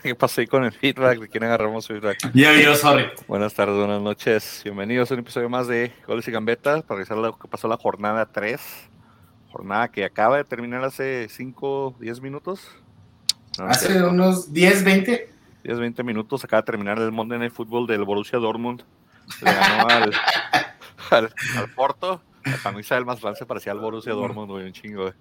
¿Qué ahí con el feedback? ¿De quién agarramos feedback? Yo, yo, sorry. Buenas tardes, buenas noches. Bienvenidos a un episodio más de Goles y Gambetas para revisar lo que pasó la jornada 3. Jornada que acaba de terminar hace 5, 10 minutos. No, hace unos 10, 20. 10, 20 minutos acaba de terminar el Monday Night Football del Borussia Dortmund. Le ganó al, al, al, Porto. La camisa del más se parecía al Borussia Dortmund, güey, un chingo, güey.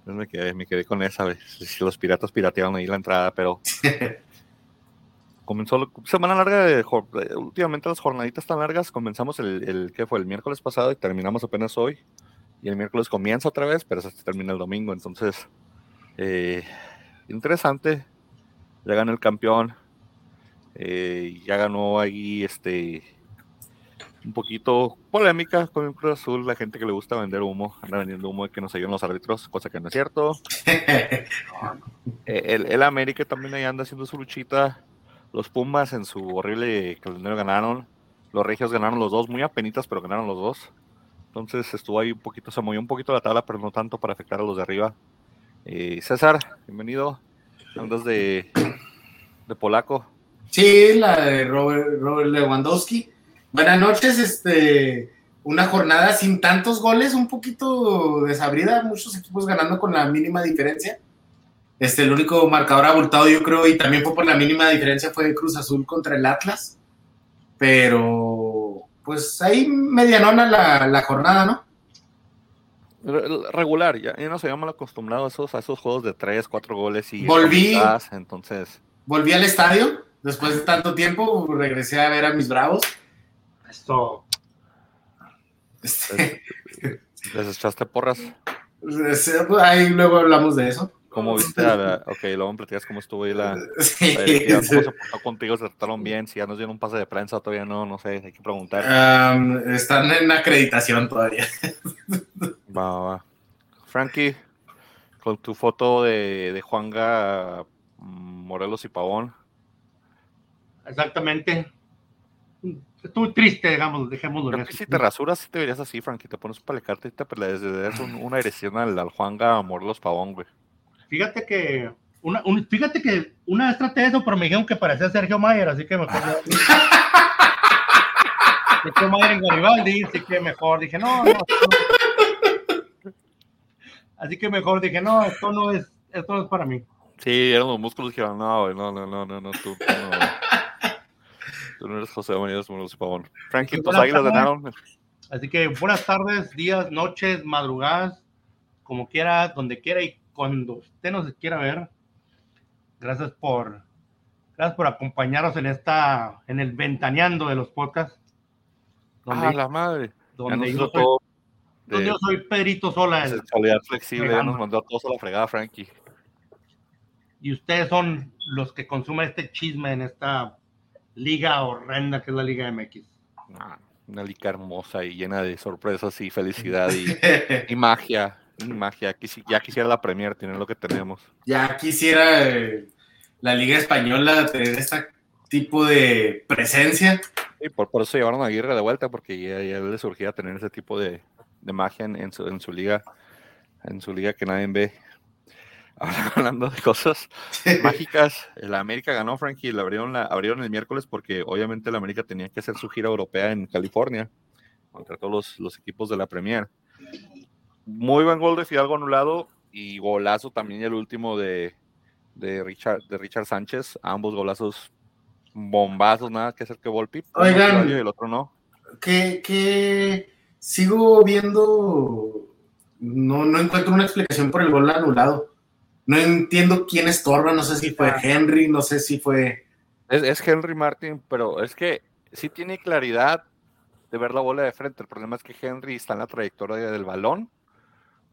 Entonces me quedé, me quedé con esa. Si los piratas piratearon ahí la entrada, pero comenzó semana larga de, últimamente las jornaditas tan largas comenzamos el, el que fue el miércoles pasado y terminamos apenas hoy. Y el miércoles comienza otra vez pero se termina el domingo entonces eh, interesante. Ya ganó el campeón eh, ya ganó ahí este un poquito polémica con el Cruz Azul, la gente que le gusta vender humo, anda vendiendo humo de que nos ayudan los árbitros, cosa que no es cierto. Eh, el, el, América también ahí anda haciendo su luchita. Los Pumas en su horrible calendario ganaron. Los Regios ganaron los dos, muy apenitas, pero ganaron los dos. Entonces estuvo ahí un poquito, se movió un poquito la tabla, pero no tanto para afectar a los de arriba. Eh, César, bienvenido. Andas de, de polaco. Sí, la de Robert, Robert Lewandowski Buenas noches, este, una jornada sin tantos goles, un poquito desabrida, muchos equipos ganando con la mínima diferencia. Este, el único marcador abultado, yo creo, y también fue por la mínima diferencia, fue Cruz Azul contra el Atlas. Pero, pues ahí medianona la, la jornada, ¿no? Regular, ya, ya nos habíamos acostumbrado a esos, a esos juegos de tres, cuatro goles y volví, entonces. Volví al estadio después de tanto tiempo, regresé a ver a mis bravos esto. Este... ¿Les echaste porras? Ahí luego hablamos de eso. ¿Cómo viste a la... Ok, luego me platicas cómo estuvo ahí la... Sí, la ¿Cómo se portó contigo? ¿Se trataron bien? Si ya nos dieron un pase de prensa, todavía no, no sé, hay que preguntar. Um, están en acreditación todavía. Va, va. Frankie, con tu foto de, de Juanga, Morelos y Pavón. Exactamente estuvo triste, digamos, dejémoslo en eso. Si te rasuras, si te verías así, Frankie, te pones un palecarte y te das un, una erección al, al Juanga los Pavón, güey. Fíjate que una, un, fíjate que una vez traté eso, pero me dijeron que parecía Sergio Mayer, así que mejor. Sergio Mayer en Garibaldi, así que mejor dije, no, no, Así que mejor dije, no, esto no es, esto no es para mí. Sí, eran los músculos que dijeron, no, no, no, no, no, no, tú, tú no. Tú no eres José Manías Moros Pavón. Frankie, tus águilas ganaron. Así que buenas tardes, días, noches, madrugadas, como quiera, donde quiera y cuando usted nos quiera ver. Gracias por, gracias por acompañarnos en esta, en el ventaneando de los podcasts. Donde, ah, la madre. Donde, yo soy, donde yo soy Pedrito Sola. El, Soledad flexible, ya nos mandó a todos a la fregada, Frankie. Y ustedes son los que consumen este chisme en esta liga horrenda que es la Liga MX. una liga hermosa y llena de sorpresas y felicidad y, magia. Y magia. Ya quisiera la Premier tener lo que tenemos. Ya quisiera eh, la Liga Española tener este tipo de presencia. Y por, por eso llevaron a Aguirre de vuelta, porque ya, le surgía tener ese tipo de, magia en, su, en su liga, en su liga que nadie ve. hablando de cosas mágicas, la América ganó, Frankie, la abrieron, la abrieron el miércoles porque obviamente la América tenía que hacer su gira europea en California contra todos los, equipos de la Premier. Muy buen gol de Fidalgo anulado y golazo también el último de, de, Richard, de Richard Sánchez. Ambos golazos bombazos, nada que hacer que Volpi. Oigan, y el otro no. Que, que sigo viendo, no, no encuentro una explicación por el gol anulado no entiendo quién estorba, no sé si fue Henry, no sé si fue... Es, Henry Martin, pero es que sí tiene claridad de ver la bola de frente. El problema es que Henry está en la trayectoria del balón.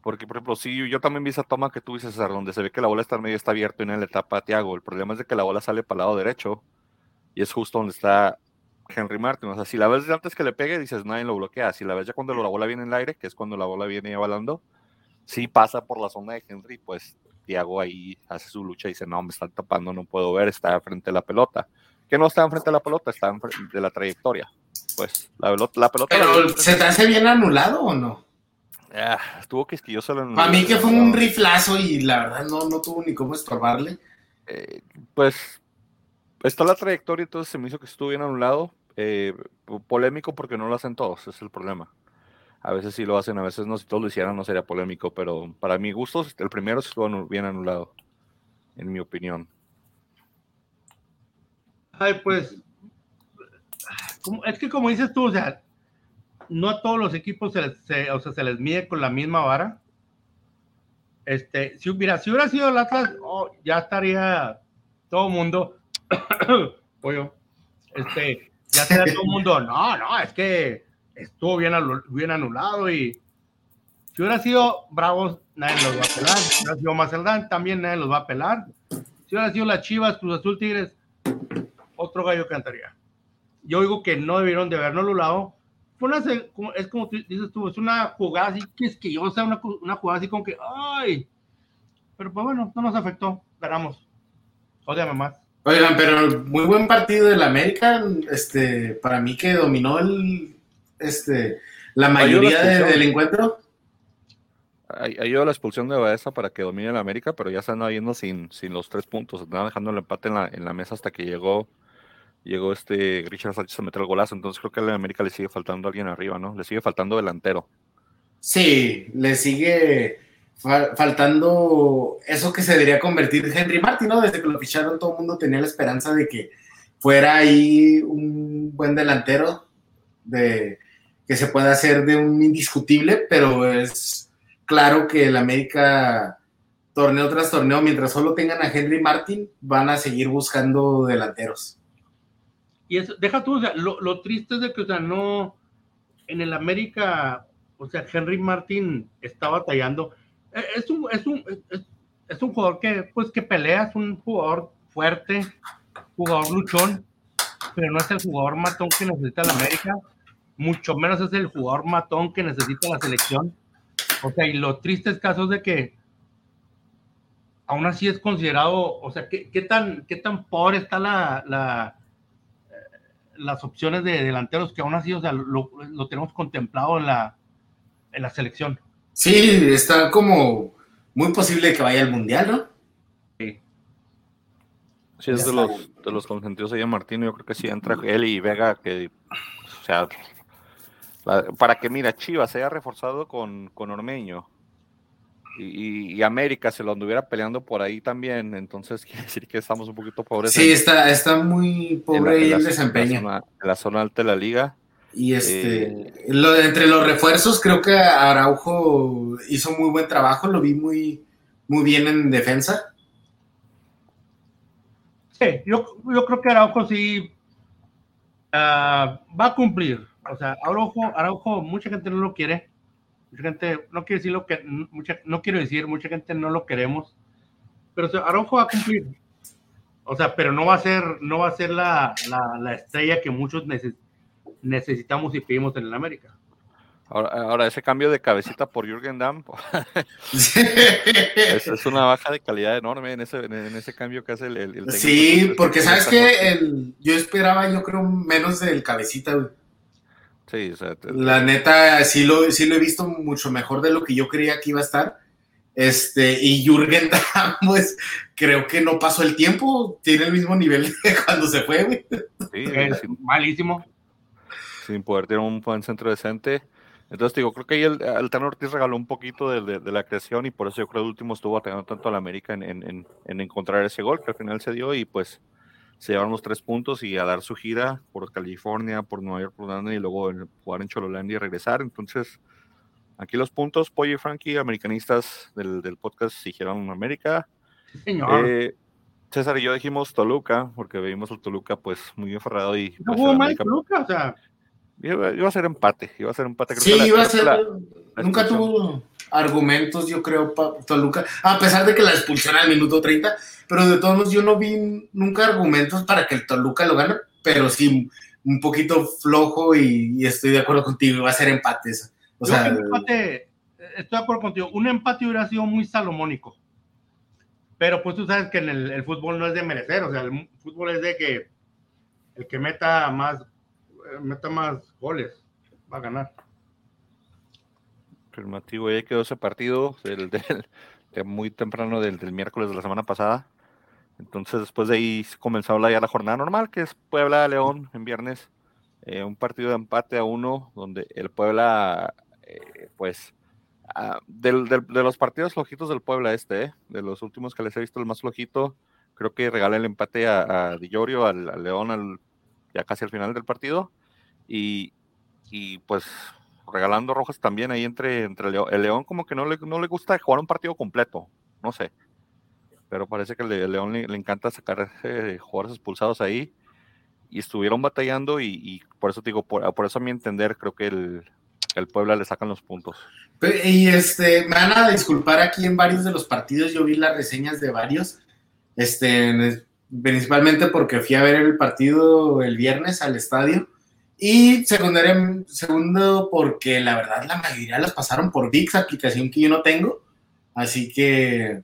Porque, por ejemplo, sí, yo también vi esa toma que tú dices, César, donde se ve que la bola está en medio, está abierto y en la etapa Tiago. El problema es de que la bola sale para el lado derecho y es justo donde está Henry Martin. O sea, si la ves antes que le pegue, dices, nadie lo bloquea. Si la ves ya cuando la bola viene en el aire, que es cuando la bola viene avalando, sí pasa por la zona de Henry, pues Tiago ahí hace su lucha y dice, no, me están tapando, no puedo ver, está frente a la pelota. Que no está enfrente de la pelota, está enfrente de la trayectoria. Pues la, pelota... La pelota Pero, ¿se te hace bien anulado o no? Ah, estuvo quisquilloso. Para mí que fue un riflazo y la verdad no, no tuvo ni cómo estorbarle. Eh, pues está la trayectoria, entonces se me hizo que estuvo bien anulado. Eh, polémico porque no lo hacen todos, es el problema. A veces sí lo hacen, a veces no. Si todos lo hicieran no sería polémico, pero para mi gusto, el primero estuvo bien anulado, en mi opinión. Ay, pues, es que como dices tú, o sea, no a todos los equipos se les, o sea, se les mide con la misma vara. Este, si, hubiera, si hubiera sido el Atlas, oh, ya estaría todo el mundo, pollo, este, ya estaría todo el mundo, no, no, es que estuvo bien, anulado y si hubiera sido Bravos, nadie los va a pelar. Si hubiera sido Mazatlán, también nadie los va a pelar. Si hubiera sido las Chivas, Cruz Azul, Tigres, otro gallo cantaría. Yo digo que no debieron de haberlo anulado. Fue una, es como dices tú, es una jugada así, que es que yo, sea, una, una jugada así como que, ay, pero pues bueno, no nos afectó, ganamos. Ódiame más. Oigan, pero muy buen partido del América, este, para mí que dominó el, este, la mayoría del encuentro. Ayudó la expulsión de Baeza para que domine el América, pero ya están yendo sin, sin los tres puntos. Están dejando el empate en la, en la mesa hasta que llegó llegó este Richard Sánchez a meter el golazo. Entonces creo que a América le sigue faltando alguien arriba, ¿no? Le sigue faltando delantero. Sí, le sigue faltando eso que se debería convertir Henry Martin, ¿no? Desde que lo ficharon todo el mundo tenía la esperanza de que fuera ahí un buen delantero de que se pueda hacer de un indiscutible, pero es claro que el América torneo tras torneo, mientras solo tengan a Henry Martin, van a seguir buscando delanteros. Y eso, deja tú, o sea, lo, triste es de que, o sea, no, en el América, o sea, Henry Martin está batallando. E, es un, es un, es, un jugador que, pues, que pelea, es un jugador fuerte, jugador luchón, pero no es el jugador matón que necesita el América mucho menos es el jugador matón que necesita la selección. O sea, y lo triste es caso de que aún así es considerado, o sea, ¿qué, tan, qué tan pobre está la, la eh, las opciones de delanteros que aún así, o sea, lo, tenemos contemplado en la, en la selección? Sí, está como muy posible que vaya al Mundial, ¿no? Sí. Sí, es de los, de los consentidos de Martín, yo creo que sí entra él y Vega, que, o sea, para que, mira, Chivas se haya reforzado con, con Ormeño y, América se lo anduviera peleando por ahí también, entonces quiere decir que estamos un poquito pobres. Sí, está, está muy pobre el desempeño. En la, zona, alta de la liga. Y este, eh, lo, entre los refuerzos, creo que Araujo hizo muy buen trabajo, lo vi muy, muy bien en defensa. Sí, yo, yo creo que Araujo sí ah, va a cumplir. O sea, Araujo, Araujo, mucha gente no lo quiere. Mucha gente, no quiero decir lo que, mucha, no quiero decir, mucha gente no lo queremos. Pero o Araujo va a cumplir. O sea, pero no va a ser, no va a ser la, la, estrella que muchos necesitamos y pedimos en el América. Ahora, ese cambio de cabecita por Jürgen Damm es, es, una baja de calidad enorme en ese, en ese cambio que hace el, el, Sí, porque sabes que yo esperaba, yo creo, menos del cabecita, Sí, la neta, sí lo, sí lo he visto mucho mejor de lo que yo creía que iba a estar. Este, y Jürgen Damm, pues creo que no pasó el tiempo, tiene el mismo nivel de cuando se fue, güey. Sí, es malísimo. Sin poder tener un buen centro decente. Entonces, digo, creo que ahí el, el Ortiz regaló un poquito de, de, la creación y por eso yo creo que el último estuvo atacando tanto a la América en, en, en, encontrar ese gol que al final se dio y pues se llevaron los tres puntos y a dar su gira por California, por Nueva York, por Londres y luego jugar en Chololandia y regresar. Entonces, aquí los puntos, Pollo y Frankie, americanistas del, del podcast, dijeron América. señor. Eh, César y yo dijimos Toluca, porque vimos el Toluca pues muy enferrado y... No pues, jugó mal Toluca, o sea... Iba, a ser empate, iba a ser empate. sí, iba a ser... nunca tuvo argumentos, yo creo, Toluca, a pesar de que la expulsión al minuto 30, pero de todos modos yo no vi nunca argumentos para que el Toluca lo gane, pero sí un poquito flojo y, estoy de acuerdo contigo, va a ser empate O sea, empate, estoy de acuerdo contigo, un empate hubiera sido muy salomónico. Pero pues tú sabes que en el, fútbol no es de merecer, o sea, el fútbol es de que el que meta más, meta más goles va a ganar. Afirmativo, ya quedó ese partido del, de muy temprano del, del miércoles de la semana pasada. Entonces, después de ahí comenzó ya la jornada normal, que es Puebla-León en viernes. Eh, un partido de empate a uno, donde el Puebla, eh, pues, ah, de los partidos flojitos del Puebla este, eh, de los últimos que les he visto, el más flojito, creo que regala el empate a, a al, León, al, ya casi al final del partido. Y, y pues regalando rojas también ahí entre, entre León. El León como que no le, no le gusta jugar un partido completo, no sé pero parece que el León le, encanta sacar eh, jugadores expulsados ahí y estuvieron batallando y, por eso digo, por, eso a mi entender creo que el, el Puebla le sacan los puntos. Y este, me van a disculpar aquí en varios de los partidos, yo vi las reseñas de varios, este, principalmente porque fui a ver el partido el viernes al estadio. Y segundo, porque la verdad la mayoría las pasaron por VIX, aplicación que yo no tengo. Así que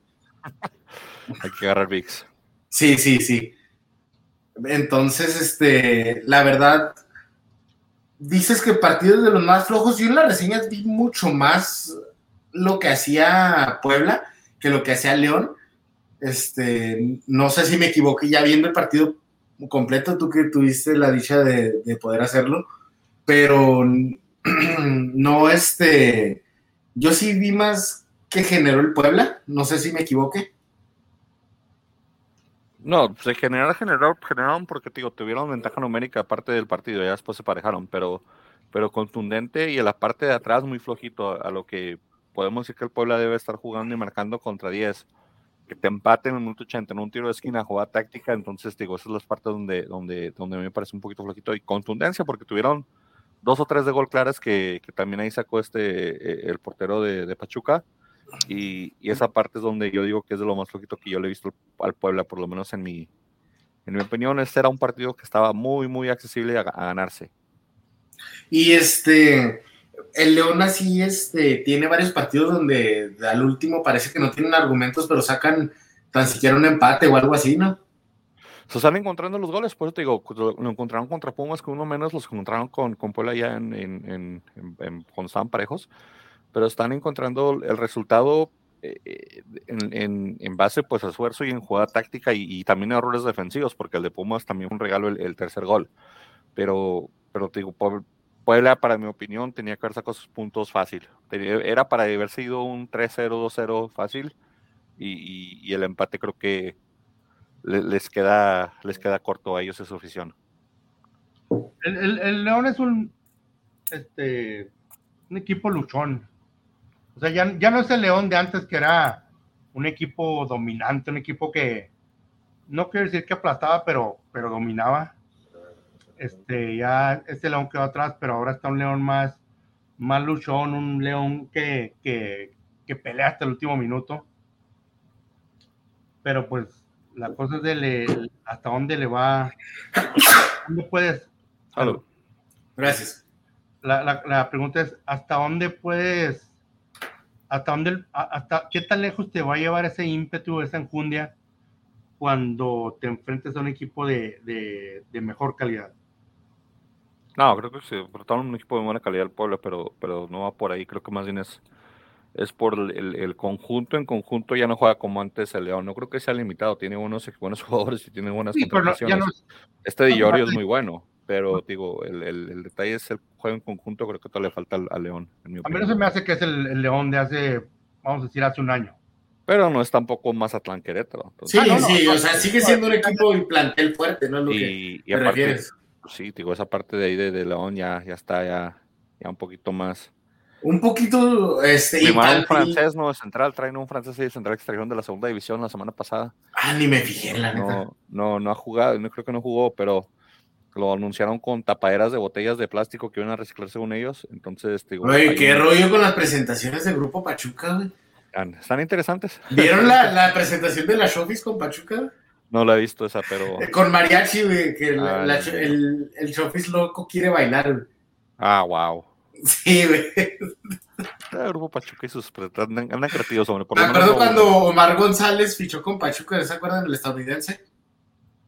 hay que agarrar VIX. Sí, sí, sí. Entonces, este, la verdad, dices que partidos de los más flojos. Yo en las reseñas vi mucho más lo que hacía Puebla que lo que hacía León. Este, no sé si me equivoqué ya viendo el partido completo, tú que tuviste la dicha de, de poder hacerlo, pero no, este, yo sí vi más que generó el Puebla, no sé si me equivoqué. No, se generaron, generaron, generaron porque digo, tuvieron ventaja numérica aparte del partido, ya después se parejaron, pero, pero contundente y en la parte de atrás muy flojito, a lo que podemos decir que el Puebla debe estar jugando y marcando contra 10. Que te empaten en un minuto 80 en un tiro de esquina, jugada táctica, entonces digo, esas son las partes donde, donde, donde me parece un poquito flojito y contundencia, porque tuvieron dos o tres de gol claras que, que también ahí sacó este, eh, el portero de, de Pachuca y, esa parte es donde yo digo que es de lo más flojito que yo le he visto al Puebla, por lo menos en mi, en mi opinión. Este era un partido que estaba muy, muy accesible a, ganarse. Y este, el León así este, tiene varios partidos donde al último parece que no tienen argumentos, pero sacan tan siquiera un empate o algo así, ¿no? Se están encontrando los goles, por eso te digo, lo encontraron contra Pumas, que uno menos los encontraron con, con Puebla ya en, en, en, con San Parejos pero están encontrando el resultado eh, eh, en, base pues a esfuerzo y en jugada táctica y, también errores defensivos, porque el de Pumas también fue un regalo el, tercer gol. Pero, pero te digo, Puebla, para mi opinión, tenía que haber sacado sus puntos fácil. Era para haber sido un 3-0, 2-0 fácil y, el empate creo que les, queda, les queda corto a ellos esa afición. El, el, León es un, este, un equipo luchón. O sea, ya, no es el León de antes que era un equipo dominante, un equipo que no quiero decir que aplastaba, pero, pero dominaba. Este, ya este León quedó atrás, pero ahora está un León más, más luchón, un León que, que, pelea hasta el último minuto. Pero pues la cosa es de hasta dónde le va, dónde puedes. Salud. Gracias. La, la, la pregunta es, ¿hasta dónde puedes hasta dónde, hasta qué tan lejos te va a llevar ese ímpetu, esa enjundia cuando te enfrentes a un equipo de, mejor calidad. No, creo que sí, pero un equipo de buena calidad el pueblo, pero, pero no va por ahí, creo que más bien es, es por el, conjunto, en conjunto ya no juega como antes el León, no creo que sea limitado, tiene buenos, buenos jugadores y tiene buenas sí, este de Llorio es muy bueno, pero digo, el, detalle es el juego en conjunto, creo que todavía le falta al, León. a mí no se me hace que es el, León de hace, vamos a decir, hace un año. Pero no es tampoco más Atlán Querétaro. Sí, ah, sí, o sea, sigue siendo un equipo y plantel fuerte, ¿no? Es lo y, que aparte, Sí, digo, esa parte de ahí de, León ya, ya está ya, ya un poquito más. Un poquito, este. un francés, no, central, traen un francés de central extracción de la segunda división la semana pasada. Ah, ni me fijé, la no, No, no ha jugado, no creo que no jugó, pero lo anunciaron con tapaderas de botellas de plástico que iban a reciclar según ellos. Entonces, digo. Oye, qué rollo con las presentaciones de Grupo Pachuca, güey. Están, interesantes. ¿Vieron la, presentación de la Showbiz con Pachuca? No la he visto esa, pero. Eh, con Mariachi, güey, que ah, el, el Showbiz loco quiere bailar, güey. Ah, wow. Sí, güey. El grupo Pachuca y sus andan, andan creativos, hombre. Por Me acuerdo cuando Omar González fichó con Pachuca, ¿se acuerdan del estadounidense?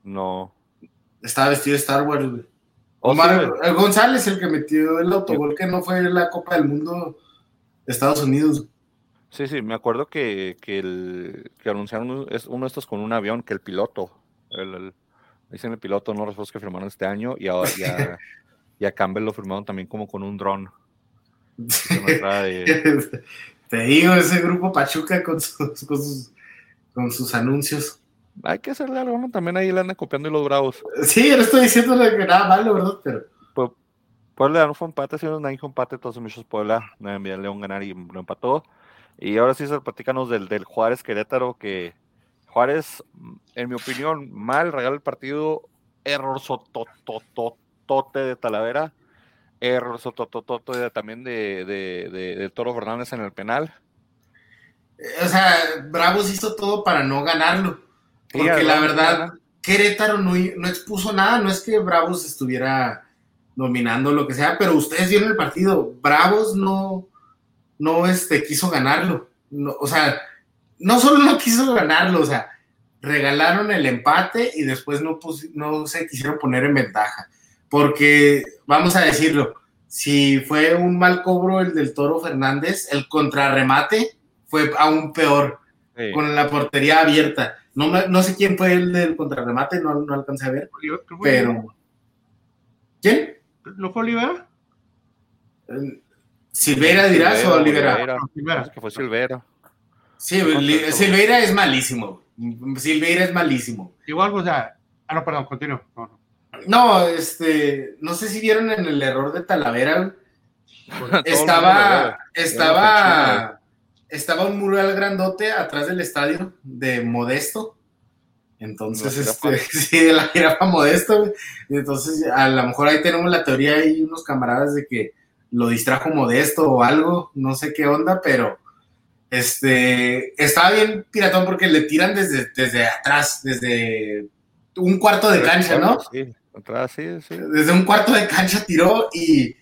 No. Estaba vestido de Star Wars, güey. Oh, Omar el González, el que metió el autogol que no fue la Copa del Mundo de Estados Unidos. Sí, sí, me acuerdo que, que, el, que anunciaron uno de estos con un avión, que el piloto, el, dicen el piloto, no los que firmaron este año, y ahora ya, y a Campbell lo firmaron también como con un dron. Te digo, ese grupo Pachuca con sus, con sus, con sus anuncios. Hay que hacerle algo, ¿no? También ahí le andan copiando y los bravos. Sí, yo no estoy diciendo que nada malo, ¿verdad? Pero. Pues, Puebla no fue empate, sino un empate, entonces muchos Puebla, no León ganar y lo empató. Y ahora sí, se platícanos del, del Juárez Querétaro, que Juárez, en mi opinión, mal regala el partido, error sotototote de Talavera, error sotototote también de, de, de, Toro Fernández en el penal. O sea, Bravos hizo todo para no ganarlo. Porque la verdad, Querétaro no, no, expuso nada, no es que Bravos estuviera dominando lo que sea, pero ustedes vieron el partido, Bravos no, no este, quiso ganarlo. o sea, no solo no quiso ganarlo, o sea, regalaron el empate y después no, no se quisieron poner en ventaja. Porque, vamos a decirlo, si fue un mal cobro el del Toro Fernández, el contrarremate fue aún peor, con la portería abierta. No, no sé quién fue el del contrarremate, no, no alcancé a ver. Pero. ¿Quién? ¿No fue Olivera? Silveira dirás o Olivera. Silveira. Que fue Silveira. Sí, Silveira es malísimo. Silveira es malísimo. Igual, o sea. Ah, no, perdón, continúo. No, este. No sé si vieron en el error de Talavera. estaba. Estaba estaba un mural grandote atrás del estadio de Modesto. Entonces, este, sí, de la jirafa Modesto. Entonces, a lo mejor ahí tenemos la teoría y unos camaradas de que lo distrajo Modesto o algo, no sé qué onda, pero este, estaba bien piratón porque le tiran desde, desde atrás, desde un cuarto de cancha, ¿no? Sí, atrás, sí, sí. Desde un cuarto de cancha tiró y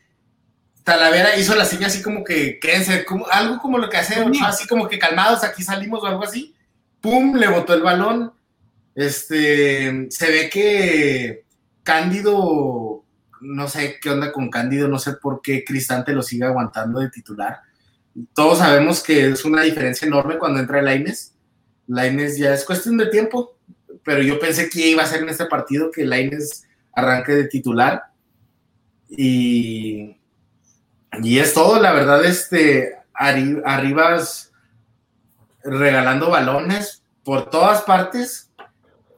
Talavera hizo la seña así como que quédense, como, algo como lo que hace, así como que calmados, aquí salimos o algo así. ¡Pum! Le botó el balón. Este, se ve que Cándido, no sé qué onda con Cándido, no sé por qué Cristante lo sigue aguantando de titular. Todos sabemos que es una diferencia enorme cuando entra el Laines. Laines ya es cuestión de tiempo, pero yo pensé que iba a ser en este partido que Laines arranque de titular. Y y es todo, la verdad, este, Arribas regalando balones por todas partes.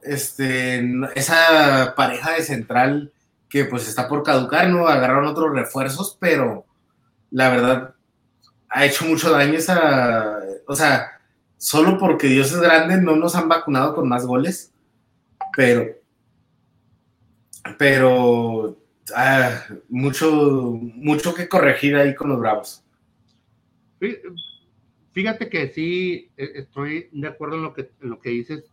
Este, esa pareja de central que pues está por caducar, ¿no? Agarraron otros refuerzos, pero la verdad ha hecho mucho daño esa, o sea, solo porque Dios es grande no nos han vacunado con más goles, pero, pero ah, mucho, mucho que corregir ahí con los Bravos. Fíjate que sí, e, estoy de acuerdo en lo que, lo que dices.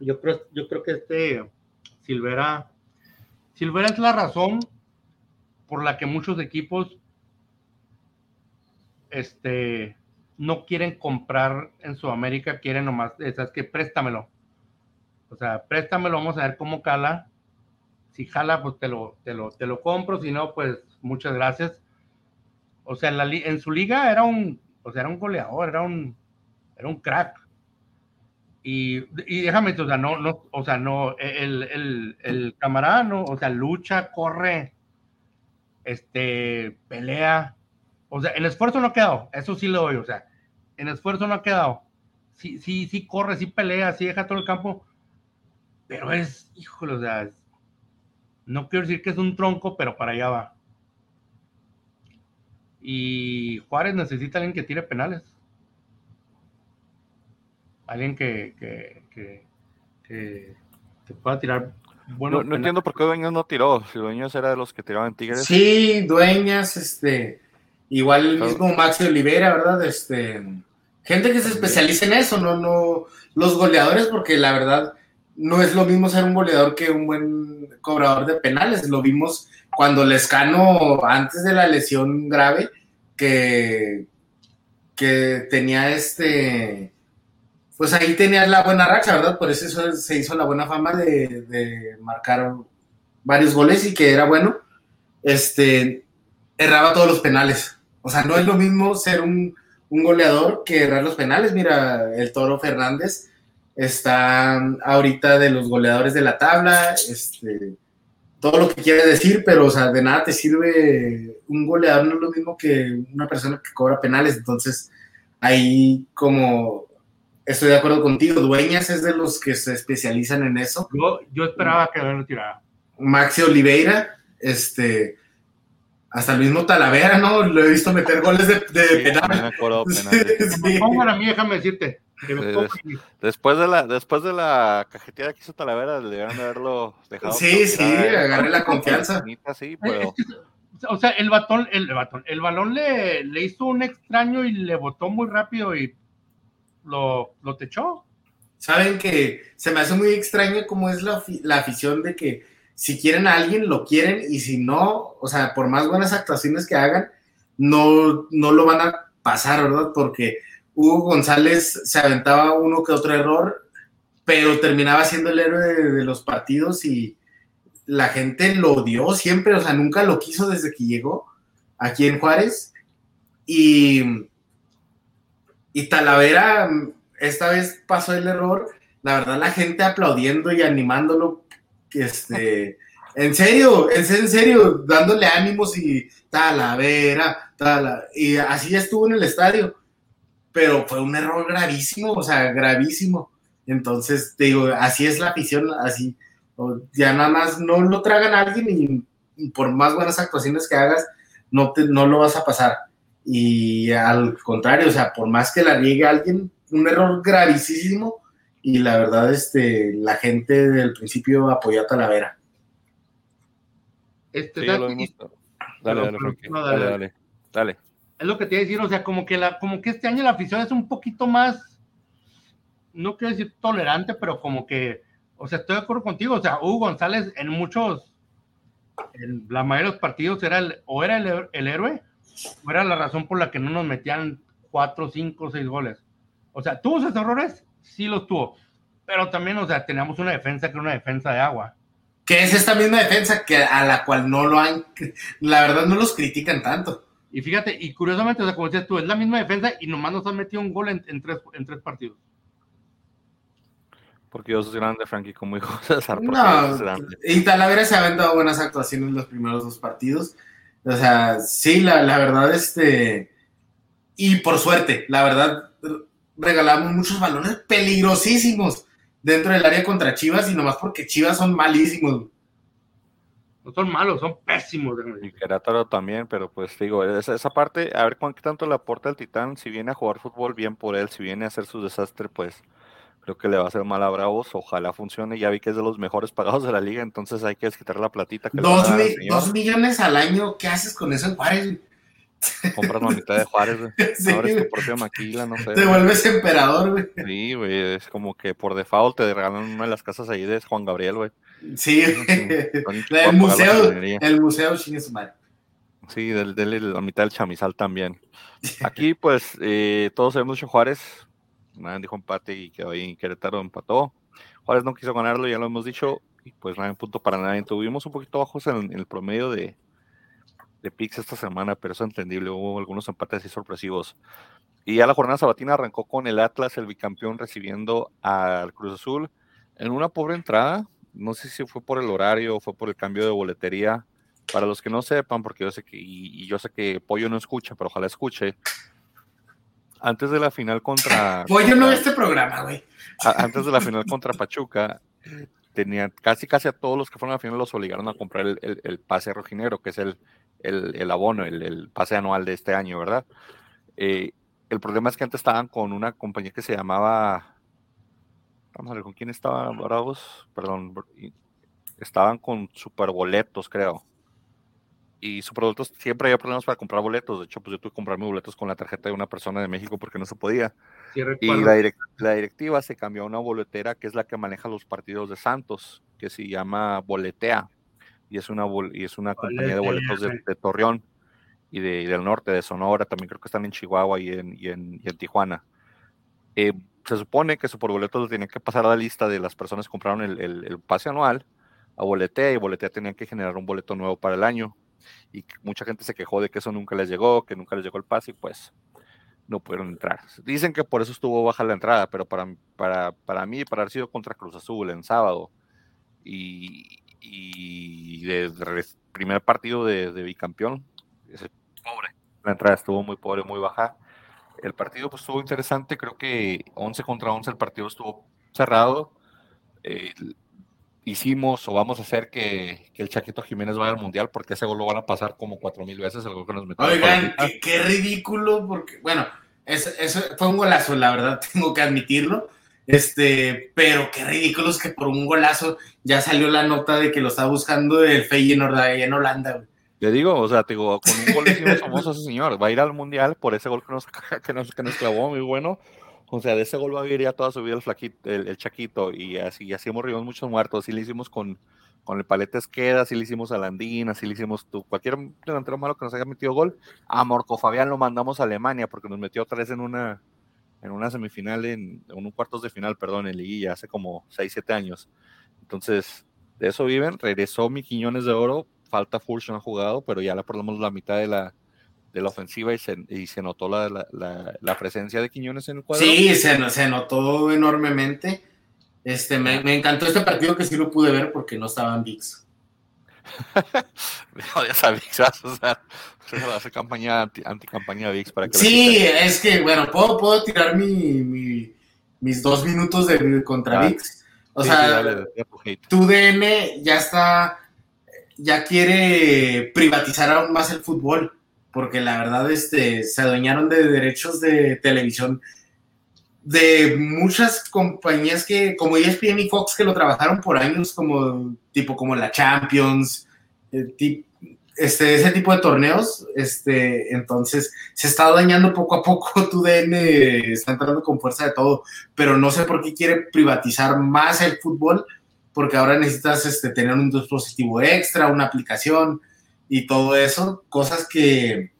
Yo creo, yo creo que este Silvera, Silvera es la razón por la que muchos equipos este, no quieren comprar en Sudamérica, quieren nomás, es que préstamelo. O sea, préstamelo, vamos a ver cómo cala si jala, pues te lo, te lo, te lo compro, si no, pues muchas gracias. O sea, en, la, en su liga era un, o sea, era un goleador, era un, era un crack. Y, y déjame, o sea, no, no, o sea, no, el, el, el camarada, no, o sea, lucha, corre, este, pelea. O sea, el esfuerzo no ha quedado, eso sí lo doy, o sea, el esfuerzo no ha quedado. Sí, sí, sí corre, sí pelea, sí deja todo el campo, pero es, híjole, o sea, no quiero decir que es un tronco, pero para allá va. Y Juárez necesita alguien que tire penales. Alguien que, que, que, pueda tirar bueno. No, entiendo por qué Dueñas no tiró. Si Dueñas era de los que tiraban Tigres. Sí, Dueñas, este. Igual el mismo Maxi Olivera, ¿verdad? Este. Gente que se especializa en eso, no, no. Los goleadores, porque la verdad no es lo mismo ser un goleador que un buen cobrador de penales. Lo vimos cuando Lescano, antes de la lesión grave, que, que tenía este. Pues ahí tenía la buena racha, ¿verdad? Por eso se hizo la buena fama de, marcar varios goles y que era bueno. Este. Erraba todos los penales. O sea, no es lo mismo ser un, un goleador que errar los penales. Mira, el Toro Fernández está ahorita de los goleadores de la tabla, este, todo lo que quiere decir, pero o sea, de nada te sirve un goleador, no es lo mismo que una persona que cobra penales, entonces ahí como estoy de acuerdo contigo, Dueñas es de los que se especializan en eso. Yo, yo esperaba que lo tirara. Maxi Oliveira, este, hasta el mismo Talavera, ¿no? Lo he visto meter goles de, de Sí, penal. también me acuerdo penales. Sí. Pongan a mí, déjame decirte. Que mí. Después de la, después de la cajeteada que hizo Talavera, debieron de haberlo dejado. Sí, sí, agarré la confianza. Sí, Eh, pero O sea, el batón, el, el batón, el balón le, le hizo un extraño y le botó muy rápido y lo, lo techó. Saben que se me hace muy extraño cómo es la, la afición de que si quieren a alguien, lo quieren y si no, o sea, por más buenas actuaciones que hagan, no, no lo van a pasar, ¿verdad? Porque Hugo González se aventaba uno que otro error, pero terminaba siendo el héroe de, los partidos y la gente lo odió siempre, o sea, nunca lo quiso desde que llegó aquí en Juárez. Y, y Talavera, esta vez pasó el error, la verdad la gente aplaudiendo y animándolo, este, en serio, en serio, dándole ánimos y Talavera, Tala, y así estuvo en el estadio, pero fue un error gravísimo, o sea, gravísimo. Entonces, te digo, así es la afición, así, o ya nada más no lo tragan a alguien y, y por más buenas actuaciones que hagas, no, te, no lo vas a pasar. Y al contrario, o sea, por más que la riegue alguien, un error gravísimo, y la verdad, este, la gente del principio apoyó a Talavera. Este, sí. Dale, dale, Dale, dale, dale. Es lo que te iba a decir, o sea, como que, la, como que este año la afición es un poquito más, no quiero decir tolerante, pero como que, o sea, estoy de acuerdo contigo, o sea, Hugo González en muchos, en la mayoría de los partidos era el, o era el, el héroe, o era la razón por la que no nos metían cuatro, cinco, seis goles. O sea, tuvo sus errores, sí los tuvo, pero también, o sea, teníamos una defensa que era una defensa de agua. Que es esta misma defensa que a la cual no lo han, la verdad no los critican tanto. Y fíjate, y curiosamente, o sea, como decías tú, es la misma defensa y nomás nos han metido un gol en, en tres, en tres partidos. Porque Dios es grande, Frankie, como dijo César. No, y Talavera se ha aventado buenas actuaciones en los primeros dos partidos. O sea, sí, la, la verdad, este. Y por suerte, la verdad, regalamos muchos balones peligrosísimos dentro del área contra Chivas y nomás porque Chivas son malísimos. No son malos, son pésimos. Y. Querétaro también, pero pues digo, esa, esa parte, a ver cuánto tanto le aporta el Titán. Si viene a jugar fútbol, bien por él. Si viene a hacer su desastre, pues creo que le va a hacer mal a Bravos. Ojalá funcione. Ya vi que es de los mejores pagados de la liga, entonces hay que desquitar la platita que Dos, mi- dos millones al año, ¿qué haces con eso en Juárez? Compras la mitad de Juárez, güey. Sí, Ahora es tu propia maquila, no sé. Te güey. vuelves emperador, güey. Sí, güey, es como que por default te regalan una de las casas ahí de Juan Gabriel, güey. Sí, con- la museo, el museo chingue su madre. Sí, del, del- la mitad del chamizal también. Aquí, pues, eh, todos sabemos que Juárez, nadie dijo empate y quedó ahí Querétaro empató. Juárez no quiso ganarlo, ya lo hemos dicho, y pues nada, punto para nadie. Tuvimos un poquito bajos en, en el promedio de, de picks esta semana, pero es entendible, hubo algunos empates así sorpresivos. Y ya la jornada sabatina arrancó con el Atlas, el bicampeón, recibiendo al Cruz Azul en una pobre entrada. No sé si fue por el horario o fue por el cambio de boletería. Para los que no sepan, porque yo sé que, y, y yo sé que Pollo no escucha, pero ojalá escuche. Antes de la final contra. Pollo no ve este programa, güey. antes de la final contra Pachuca, tenía casi casi a todos los que fueron a la final los obligaron a comprar el, el- el pase rojinero, que es el, el, abono, el, el pase anual de este año, ¿verdad? Eh, el problema es que antes estaban con una compañía que se llamaba. Vamos a ver, ¿con quién estaban Bravos? Perdón, estaban con superboletos, creo. Y superboletos siempre había problemas para comprar boletos. De hecho, pues yo tuve que comprarme boletos con la tarjeta de una persona de México porque no se podía. Sí, Y la, direc- la directiva se cambió a una boletera que es la que maneja los partidos de Santos, que se llama Boletea. Y es una, bol- y es una compañía de boletos de, de Torreón y, de, y del norte, de Sonora. También creo que están en Chihuahua y en, y en, y en Tijuana. Eh, se supone que Superboletos tenían que pasar a la lista de las personas que compraron el, el- el pase anual a Boletea y Boletea tenía que generar un boleto nuevo para el año. Y mucha gente se quejó de que eso nunca les llegó, que nunca les llegó el pase y pues no pudieron entrar. Dicen que por eso estuvo baja la entrada, pero para, para, para mí, para haber sido contra Cruz Azul en sábado y, y de, primer partido de, bicampeón, ese, pobre. La entrada estuvo muy pobre, muy baja. El partido pues estuvo interesante, creo que 11 contra 11 el partido estuvo cerrado. Eh, hicimos o vamos a hacer que, el Chaquito Jiménez vaya al Mundial porque ese gol lo van a pasar como cuatro mil veces el gol que nos metió. Oigan, qué, ridículo, porque, bueno, eso, fue un golazo, la verdad, tengo que admitirlo. Este, pero qué ridículo es que por un golazo ya salió la nota de que lo está buscando el Feyenoord en Holanda, güey. Te digo, o sea, te digo, con un gol hicimos famoso ese señor. Va a ir al mundial por ese gol que nos, que nos, que nos clavó, muy bueno. O sea, de ese gol va a vivir ya toda su vida el flaquito, el, Chaquito, y así, así hemos reído muchos muertos, así le hicimos con, con el Paleta Esqueda, así le hicimos a Landín, así le hicimos tú, cualquier delantero malo que nos haya metido gol, a Morco Fabián lo mandamos a Alemania porque nos metió tres en una, en una semifinal, en, en un cuartos de final, perdón, en Liguilla, hace como 6, 7 años. Entonces, de eso viven, regresó mi Quiñones de Oro, falta no ha jugado, pero ya le perdemos la mitad de la, de la ofensiva y se, y se notó la, la, la, presencia de Quiñones en el cuadro. Sí, se, se notó enormemente. Este, me, me, encantó este partido que sí lo pude ver porque no estaban VIX. VIX, o sea, hace campaña anti, anti campaña VIX para que Sí, es que bueno, puedo, puedo tirar mi, mi, mis dos minutos de contra ah, VIX. O sea, tu DN ya está, ya quiere privatizar aún más el fútbol porque la verdad este, se adueñaron de derechos de televisión de muchas compañías que, como ESPN y Fox, que lo trabajaron por años, como tipo como la Champions, eh, este, ese tipo de torneos, este, entonces se está dañando poco a poco, tu DN está entrando con fuerza de todo, pero no sé por qué quiere privatizar más el fútbol, porque ahora necesitas este, tener un dispositivo extra, una aplicación, y todo eso, cosas que,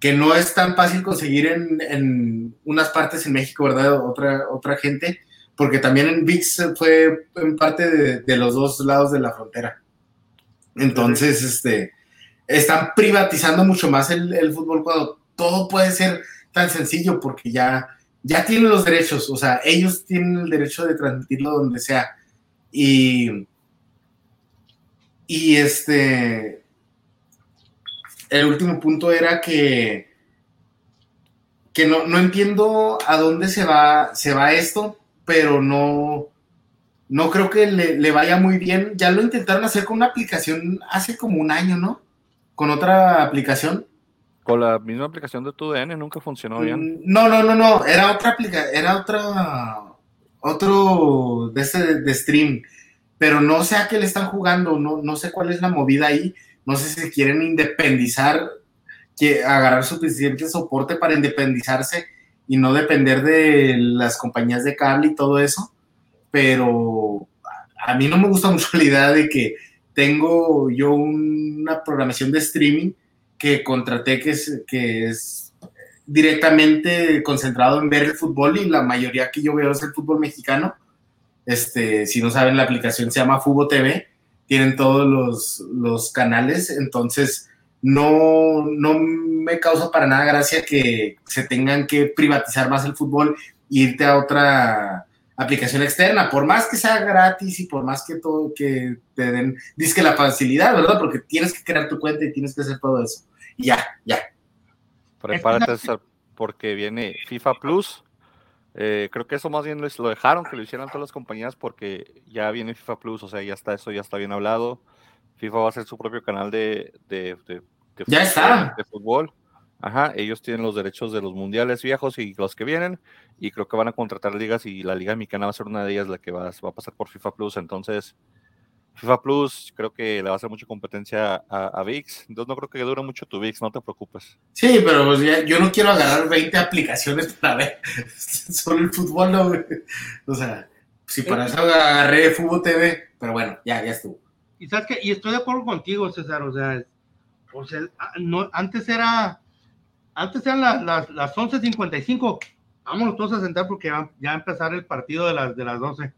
que no es tan fácil conseguir en, en, unas partes en México, ¿verdad? Otra, otra gente, porque también en VIX fue en parte de, de los dos lados de la frontera. Entonces, este, están privatizando mucho más el, el, fútbol cuando todo puede ser tan sencillo porque ya, ya tienen los derechos, o sea, ellos tienen el derecho de transmitirlo donde sea. Y, y este, el último punto era que, que no, no, entiendo a dónde se va, se va esto, pero no, no creo que le, vaya muy bien. Ya lo intentaron hacer con una aplicación hace como un año, ¿no? Con otra aplicación. Con la misma aplicación de tu DN nunca funcionó bien. Mm, no, no, no, no. Era otra aplicación, era otra, otro de este de stream. Pero no sé a qué le están jugando, no, no sé cuál es la movida ahí no sé si quieren independizar, que agarrar suficiente soporte para independizarse y no depender de las compañías de cable y todo eso, pero a mí no me gusta mucho la idea de que tengo yo una programación de streaming que contraté que es, que es directamente concentrado en ver el fútbol y la mayoría que yo veo es el fútbol mexicano. Este, si no saben, la aplicación se llama Fubo TV tienen todos los, los canales, entonces no, no me causa para nada gracia que se tengan que privatizar más el fútbol e irte a otra aplicación externa, por más que sea gratis y por más que todo que te den, disque la facilidad, ¿verdad? Porque tienes que crear tu cuenta y tienes que hacer todo eso. Y ya, ya. Prepárate porque viene FIFA Plus eh, creo que eso más bien lo dejaron que lo hicieran todas las compañías porque ya viene FIFA Plus, o sea, ya está eso, ya está bien hablado. FIFA va a hacer su propio canal de, de, ya está. de fútbol. Ajá, ellos tienen los derechos de los mundiales viejos y los que vienen, y creo que van a contratar ligas y la Liga Mexicana va a ser una de ellas la que va, va a pasar por FIFA Plus. Entonces, FIFA Plus creo que le va a hacer mucha competencia a, VIX, entonces no creo que dure mucho tu VIX, no te preocupes. Sí, pero pues yo no quiero agarrar 20 aplicaciones para ver solo el fútbol, no, O sea, si para eso agarré Fútbol TV, pero bueno, ya, ya estuvo. Y sabes que, y estoy de acuerdo contigo, César, o sea, o sea no, antes era, antes eran las, las, las 11.55, vámonos todos a sentar porque ya, ya va a empezar el partido de las, de las 12.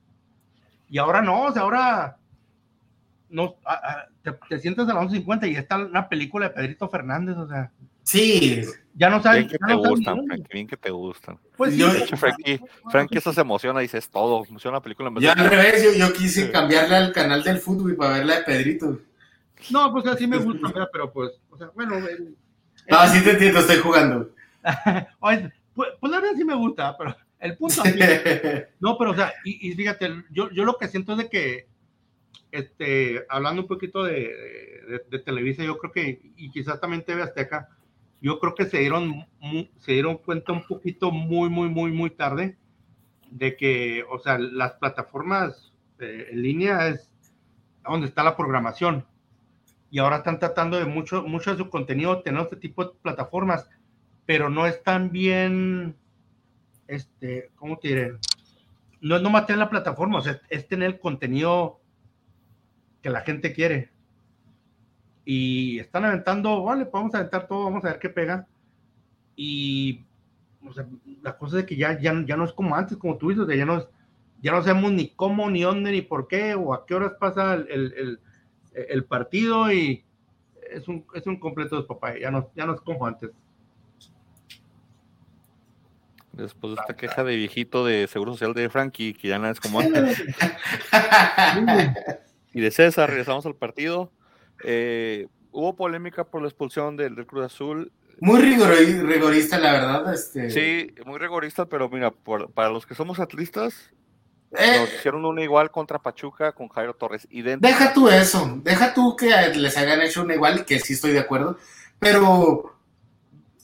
Y ahora no, o sea, ahora no, te, sientas a las 11.50 y está una película de Pedrito Fernández, o sea. Sí. Ya no saben. Bien que ya te no gustan, bien. Frankie, bien que te gustan. Pues sí, Yo- De hecho, Frankie, Frankie eso se emociona y dices todo. Emociona la película en vez Yo de- al revés, yo, yo quise cambiarle al canal del fútbol para ver la de Pedrito. no, pues así me gusta, pero pues, o sea, bueno, el- No, sí te entiendo, estoy jugando. Oye, pues, pues la verdad sí me gusta, pero el punto aquí, no, pero o sea, y, y fíjate, yo, yo lo que siento es de que, este, hablando un poquito de, de- de Televisa, yo creo que, y quizás también TV Azteca, yo creo que se dieron, se dieron cuenta un poquito muy, muy, muy, muy tarde de que, o sea, las plataformas eh, en línea es donde está la programación. Y ahora están tratando de mucho, mucho de su contenido tener este tipo de plataformas, pero no están bien, este, ¿cómo te diré? No es nomás tener la plataforma, o sea, es tener el contenido que la gente quiere. Y están aventando, vale, pues vamos a aventar todo, vamos a ver qué pega. Y o sea, la cosa es que ya, ya, ya no es como antes, como tú dices, o sea, ya no, es- ya no sabemos ni cómo, ni dónde, ni por qué, o a qué horas pasa el, el, el- el partido y es un, es un completo despapalle, ya no, ya no es como antes. Después de esta queja de viejito de Seguro Social de Frankie, que ya nada es como antes. Y de César, regresamos al partido. Eh, hubo polémica por la expulsión del, del Cruz Azul. Muy rigor- rigorista, la verdad. Este, Sí, muy rigorista, pero mira, por- para los que somos atlistas, Eh, nos hicieron una igual contra Pachuca con Jairo Torres. Idéntico. deja tú eso, deja tú que les hayan hecho una igual y que sí estoy de acuerdo, pero,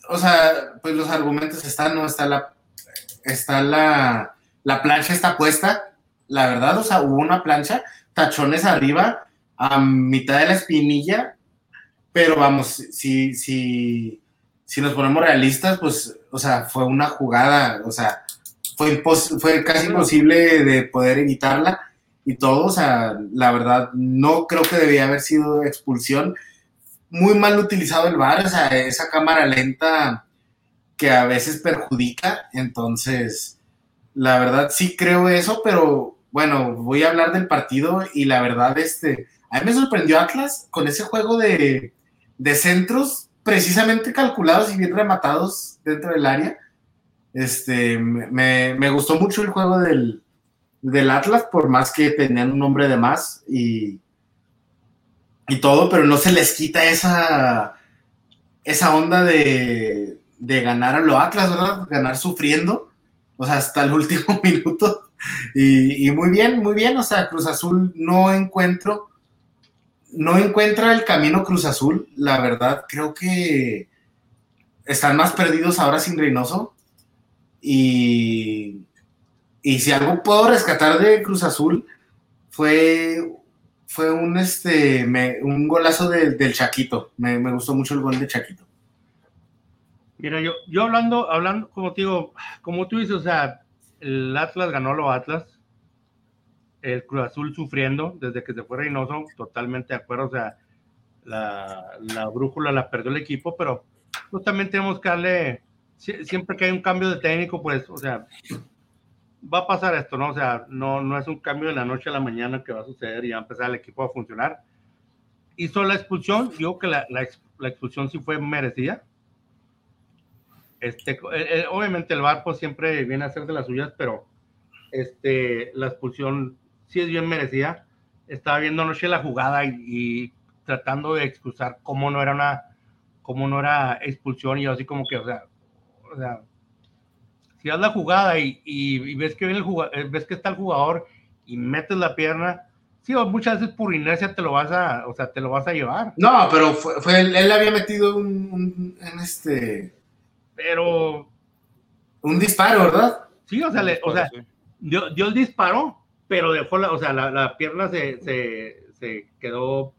o sea, pues los argumentos están, no está la, está la, la plancha está puesta, la verdad, o sea, hubo una plancha, tachones arriba, a mitad de la espinilla, pero vamos, si, si, si nos ponemos realistas, pues, o sea, fue una jugada, o sea, fue, fue casi imposible de poder evitarla y todo, o sea, la verdad, no creo que debía haber sido expulsión. Muy mal utilizado el VAR, o sea, esa cámara lenta que a veces perjudica, entonces, la verdad sí creo eso, pero bueno, voy a hablar del partido y la verdad, este, a mí me sorprendió Atlas con ese juego de, de centros precisamente calculados y bien rematados dentro del área. Este, me, me gustó mucho el juego del, del Atlas, por más que tenían un hombre de más y, y todo, pero no se les quita esa, esa onda de, de ganar a lo Atlas, ¿verdad? Ganar sufriendo, o sea, hasta el último minuto. Y, muy bien, muy bien, o sea, Cruz Azul no encuentro, no encuentra el camino Cruz Azul, la verdad, creo que están más perdidos ahora sin Reynoso. Y, y si algo puedo rescatar de Cruz Azul fue, fue un, este, me- un golazo de- del Chaquito. Me, me gustó mucho el gol de Chaquito. Mira, yo, yo hablando, hablando, como digo, como tú dices, o sea, el Atlas ganó lo Atlas, el Cruz Azul sufriendo desde que se fue Reynoso, totalmente de acuerdo, o sea, la, la brújula la perdió el equipo, pero pues también tenemos que darle, sie- siempre que hay un cambio de técnico, pues, o sea, va a pasar esto, ¿no? O sea, no, no es un cambio de la noche a la mañana que va a suceder y va a empezar el equipo a funcionar. Hizo la expulsión, yo que la, la la expulsión sí fue merecida. Este, eh, eh, obviamente el pues, siempre viene a hacer de las suyas, pero este, la expulsión sí es bien merecida. Estaba viendo anoche la jugada y, tratando de excusar cómo no era una, cómo no era expulsión y así como que, o sea, si haz la jugada y, ves que viene el jugador, que está el jugador y metes la pierna, sí, muchas veces por inercia te lo vas a, o sea, te lo vas a llevar, No, pero fue, fue él, él había metido un, este, pero un disparo, ¿verdad? sí, o sea, le- o sea, Sí. dio, dio el disparo, pero dejó la, o sea, la, la pierna se, se, se quedó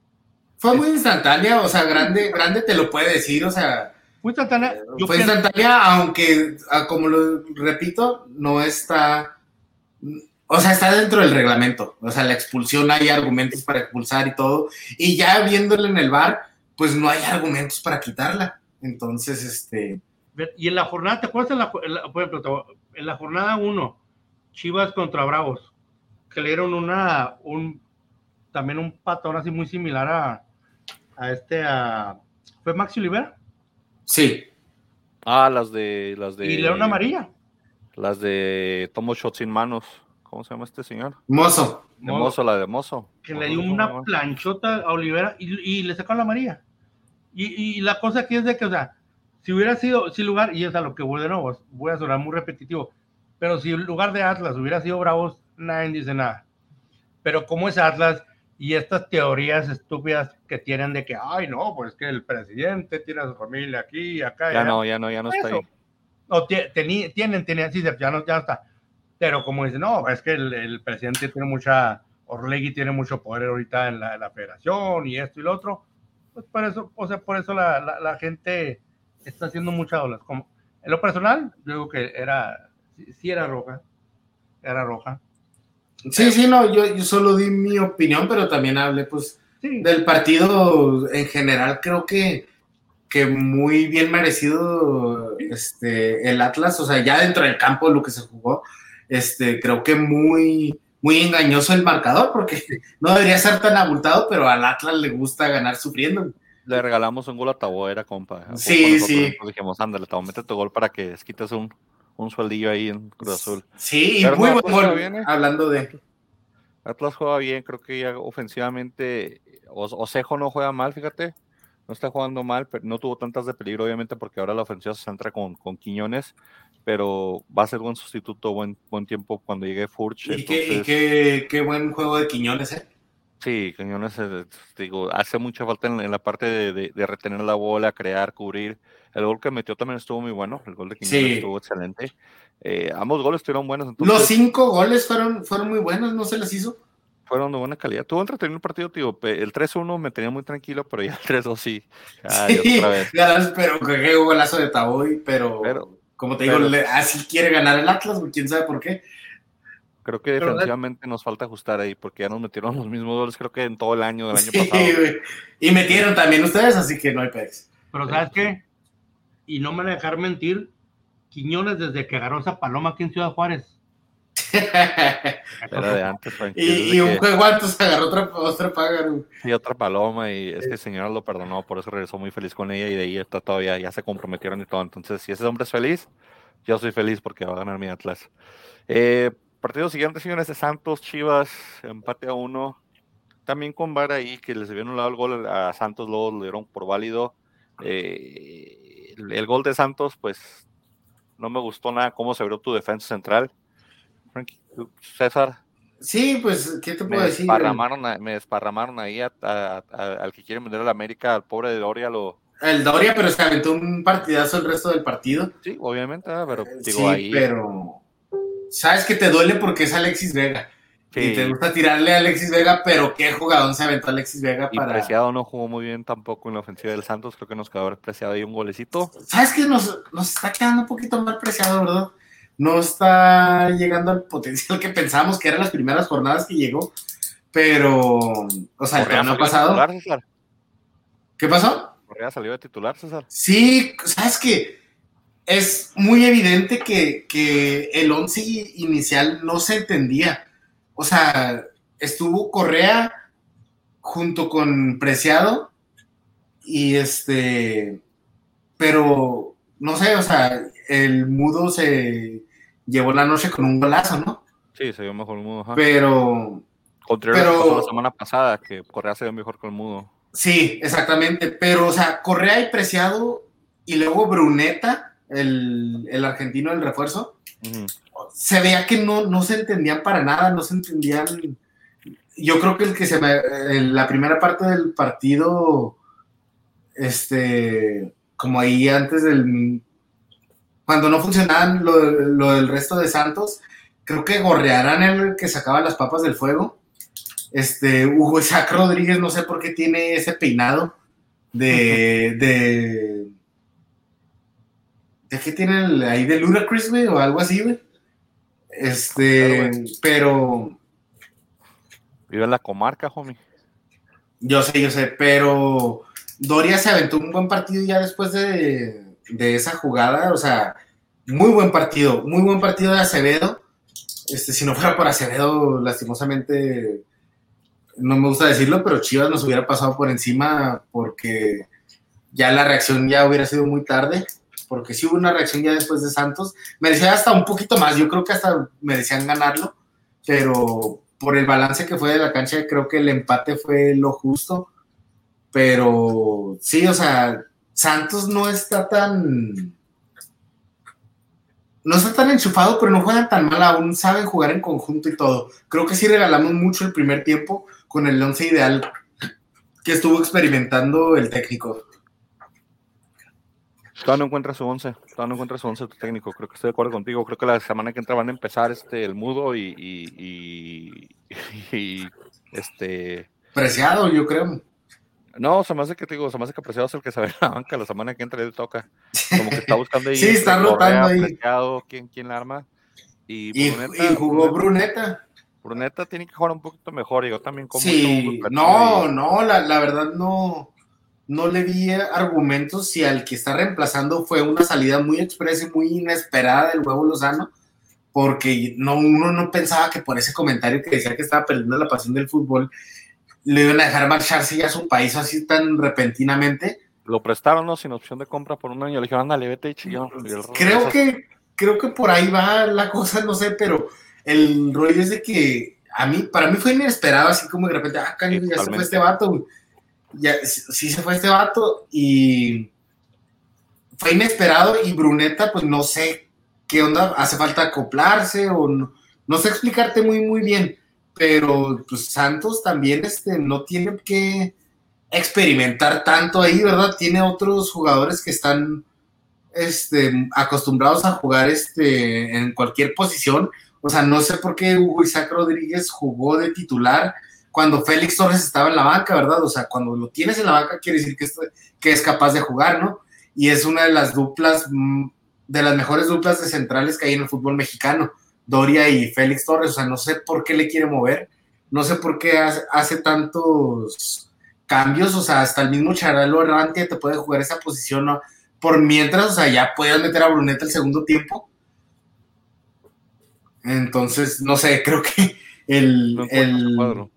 Fue muy instantánea, o sea, grande, grande te lo puede decir, o sea, muy instantánea. Yo fue pienso- instantánea, aunque, ah, como lo repito, no está, o sea, está dentro del reglamento, o sea, la expulsión hay argumentos para expulsar y todo, y ya viéndole en el bar, pues no hay argumentos para quitarla, entonces, este, Y en la jornada, ¿te acuerdas? En la, en la- por ejemplo, en la jornada 1, Chivas contra Bravos, que le dieron una, un, también un patón así muy similar a, a este, a, ¿fue Maxi Olivera? Sí. Ah, las de. Las de Y le una amarilla. Las de Tomo Shot sin manos. ¿Cómo se llama este señor? Mozo. De Mozo, la de Mozo. Que le dio una planchota a Olivera y, y le sacó la amarilla. Y, y la cosa aquí es de que, o sea, si hubiera sido, si lugar, y es a lo que voy de nuevo, voy a sonar muy repetitivo, pero si en lugar de Atlas hubiera sido Bravos, nadie dice nada. Pero como es Atlas y estas teorías estúpidas que tienen de que, ay, no, pues que el presidente tiene a su familia aquí y acá. Ya allá". no, ya no, ya no está Eso. ahí. No, tienen, tienen, sí, ya no, ya está. Pero como dicen, no, es que el, el presidente tiene mucha, Orlegui tiene mucho poder ahorita en la, en la federación y esto y lo otro. Pues por eso, o sea, por eso la, la, la gente está haciendo muchas olas. Como, en lo personal, yo digo que era, sí, sí era roja, era roja. Sí, sí, no, yo, yo solo di mi opinión, pero también hablé, pues, Sí, del partido en general. Creo que, que muy bien merecido este, el Atlas, o sea, ya dentro del campo lo que se jugó, este, creo que muy, muy engañoso el marcador, porque no debería ser tan abultado, pero al Atlas le gusta ganar sufriendo. Le regalamos un gol a Taboera, compa. Sí, sí. dijimos, ándale, Tabo, mete tu gol para que quites un, un sueldillo ahí en Cruz Azul. Sí, y Pero muy no, buen gol, viene. hablando de... Atlas juega bien, creo que ya ofensivamente, Osejo no juega mal, fíjate, no está jugando mal, pero no tuvo tantas de peligro, obviamente, porque ahora la ofensiva se centra con, con Quiñones, pero va a ser buen sustituto, buen, buen tiempo cuando llegue Furch. Y, qué, y qué, qué buen juego de Quiñones, ¿eh? Sí, Quiñones, eh, digo, hace mucha falta en, en la parte de, de- de retener la bola, crear, cubrir. El gol que metió también estuvo muy bueno, el gol de Quiñones Sí. estuvo excelente. Eh, ambos goles estuvieron buenos, Los cinco goles fueron, fueron muy buenos, no se les hizo. fueron de buena calidad. Tuvo entretenido el partido, tío. El 3-1 me tenía muy tranquilo, pero ya el 3-2 sí. Ay, Sí, otra vez. ganas, pero que golazo de Taboy, pero, Pero- como te digo, pero- le- así quiere ganar el Atlas, quién sabe por qué. Creo que defensivamente nos falta ajustar ahí, porque ya nos metieron los mismos goles, creo que en todo el año del año Sí, pasado. güey. Y metieron también ustedes, así que no hay pex. pero ¿sabes qué? Y no me van a dejar mentir, Quiñones desde que agarró esa paloma aquí en Ciudad Juárez. Era de antes, Frank. y, un que- juego antes agarró otra, otra y otra paloma, y es que el señor lo perdonó, por eso regresó muy feliz con ella, y de ahí está todavía, ya se comprometieron y todo. Entonces, si ese hombre es feliz, yo soy feliz porque va a ganar mi Atlas. Eh, partido siguiente, señores, de Santos, Chivas, empate a uno. También con VAR ahí, que les habían anulado el gol a Santos, luego lo dieron por válido. Eh, el, el gol de Santos, pues, no me gustó nada cómo se abrió tu defensa central. Frankie, César, Sí, pues, ¿qué te me puedo decir? güey? desparramaron, a- me desparramaron ahí a- a- a- al que quiere vender a la América, al pobre de Doria, lo, El Doria, pero se aventó un partidazo el resto del partido. sí, obviamente, ah, pero digo sí, ahí, pero sabes que te duele porque es Alexis Vega. sí, Y te gusta tirarle a Alexis Vega, pero qué jugador se aventó Alexis Vega y para. Preciado no jugó muy bien tampoco en la ofensiva del Santos, creo que nos quedó preciado ahí un golecito, ¿Sabes que nos, nos está quedando un poquito mal preciado, verdad? No está llegando al potencial que pensábamos que eran las primeras jornadas que llegó. Pero, o sea, el torneo pasado. titular. ¿Qué pasó? Correa salió de titular, César. Sí, sabes que es muy evidente que, que el once inicial no se entendía. O sea, estuvo Correa junto con Preciado y este, pero no sé, o sea, el mudo se llevó la noche con un golazo, ¿no? Sí, se vio mejor el mudo. ajá. Pero pero- la semana pasada, que Correa se vio mejor que el mudo. sí, exactamente. Pero, o sea, Correa y Preciado y luego Bruneta, el, el argentino del refuerzo, se veía que no, no se entendían para nada, no se entendían. Yo creo que el que se me, en la primera parte del partido, este, como ahí antes del, cuando no funcionaban lo, lo del resto de Santos, creo que Gorrearán el que sacaba las papas del fuego. Este, Hugo Isaac Rodríguez, no sé por qué tiene ese peinado de, de, ¿de qué tiene el- ahí de Ludacris, güey, o algo así, güey? Este, Claro, pero, Vive en la comarca, homie. yo sé, yo sé, pero Doria se aventó un buen partido ya después de, de esa jugada, o sea, muy buen partido, muy buen partido de Acevedo. Este, si no fuera por Acevedo, lastimosamente, no me gusta decirlo, pero Chivas nos hubiera pasado por encima porque ya la reacción ya hubiera sido muy tarde, porque sí hubo una reacción ya después de Santos. Merecía hasta un poquito más, yo creo que hasta merecían ganarlo, pero por el balance que fue de la cancha, creo que el empate fue lo justo. Pero sí, o sea, Santos no está tan. No está tan enchufado, pero no juegan tan mal aún. Saben jugar en conjunto y todo. Creo que sí regalamos mucho el primer tiempo con el once ideal que estuvo experimentando el técnico. Todavía no encuentra su once, todavía no encuentra su once tu técnico, creo que estoy de acuerdo contigo, creo que la semana que entra van a empezar este el mudo y, y, y, este preciado, yo creo. No, se me hace que te digo, se me hace que preciado es el que sabe la banca, la semana que entra él toca. Como que está buscando ahí. sí, está este, rotando ahí. Preciado, ¿quién, quién la arma? Y, Y, Bruneta, y jugó Bruneta. Bruneta tiene que jugar un poquito mejor, y yo también como Sí, tú, no, y- no, la, la verdad no, no le vi argumentos si al que está reemplazando fue una salida muy expresa y muy inesperada del huevo Lozano, porque no, uno no pensaba que por ese comentario que decía que estaba perdiendo la pasión del fútbol, le iban a dejar marcharse ya a su país así tan repentinamente. Lo prestaron, ¿no? Sin opción de compra por un año. Le dijeron, ándale, vete y chillón. Creo que, creo que por ahí va la cosa, no sé, pero el rollo es de que a mí, para mí fue inesperado, así como de repente, ah, caño, Sí, ya se fue este vato, güey. Sí se fue este vato y fue inesperado y Bruneta, pues no sé qué onda, hace falta acoplarse o no, no sé explicarte muy, muy bien, pero pues Santos también este, no tiene que experimentar tanto ahí, ¿verdad? Tiene otros jugadores que están este, acostumbrados a jugar este, en cualquier posición. O sea, no sé por qué Hugo Isaac Rodríguez jugó de titular cuando Félix Torres estaba en la banca, ¿verdad? O sea, cuando lo tienes en la banca quiere decir que es, que es capaz de jugar, ¿no? Y es una de las duplas, mm, de las mejores duplas de centrales que hay en el fútbol mexicano, Doria y Félix Torres. O sea, no sé por qué le quiere mover, no sé por qué hace, hace tantos cambios, o sea, hasta el mismo Charalo Errante te puede jugar esa posición, ¿no? Por mientras, o sea, ya puedes meter a Bruneta el segundo tiempo. Entonces, no sé, creo que el. No el.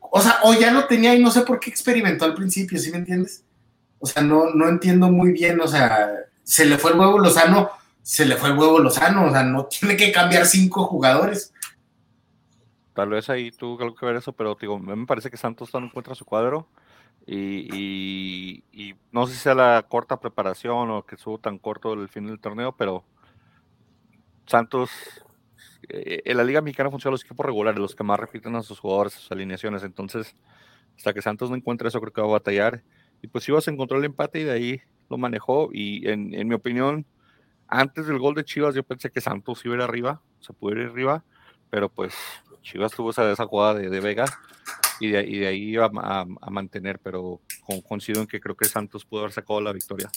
O sea, o ya lo tenía y no sé por qué experimentó al principio, ¿sí me entiendes? O sea, no, no entiendo muy bien, o sea, se le fue el huevo Lozano, se le fue el huevo Lozano, o sea, no tiene que cambiar cinco jugadores. Tal vez ahí tuvo algo que ver eso, pero digo, me parece que Santos no encuentra su cuadro. Y, y- y no sé si sea la corta preparación o que estuvo tan corto el fin del torneo, pero Santos, eh, en la Liga Mexicana funcionan los equipos regulares, los que más repiten a sus jugadores, sus alineaciones. Entonces, hasta que Santos no encuentre eso, creo que va a batallar. Y pues Chivas encontró el empate y de ahí lo manejó. Y en, mi opinión, antes del gol de Chivas, yo pensé que Santos iba a ir arriba, se pudo ir arriba, pero pues Chivas tuvo esa, esa jugada de, Vega y de, ahí iba a mantener, pero con, coincido en que creo que Santos pudo haber sacado la victoria.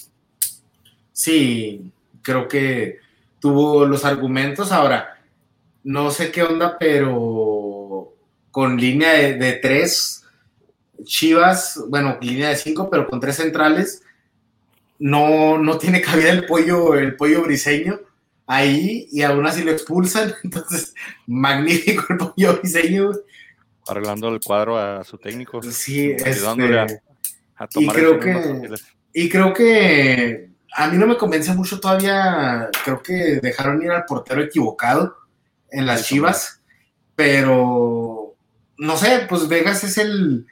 Sí, creo que tuvo los argumentos. Ahora, no sé qué onda, pero con línea de, de tres, Chivas, bueno, línea de cinco, pero con tres centrales, no, no tiene cabida el pollo, el pollo briseño ahí y aún así lo expulsan. Entonces, magnífico el pollo briseño. Arreglando el cuadro a su técnico, Sí, ayudándole a, este, a tomar creo decisiones que-. Y creo que a mí no me convence mucho todavía. Creo que dejaron ir al portero equivocado en las Sí, Chivas, pero no sé, pues Vegas es el.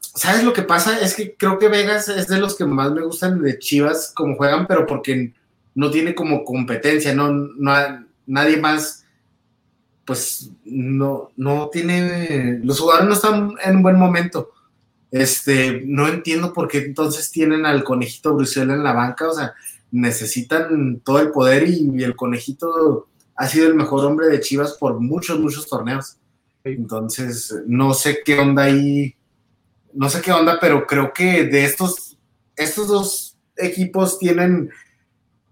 ¿Sabes lo que pasa? Es que creo que Vegas es de los que más me gustan de Chivas como juegan, pero porque no tiene como competencia, no, no nadie más, pues no, no tiene, los jugadores no están en un buen momento. Este, no entiendo por qué entonces tienen al conejito Bruselas en la banca, o sea, necesitan todo el poder y, el conejito ha sido el mejor hombre de Chivas por muchos, muchos torneos. Entonces, no sé qué onda ahí, no sé qué onda, pero creo que de estos, estos dos equipos tienen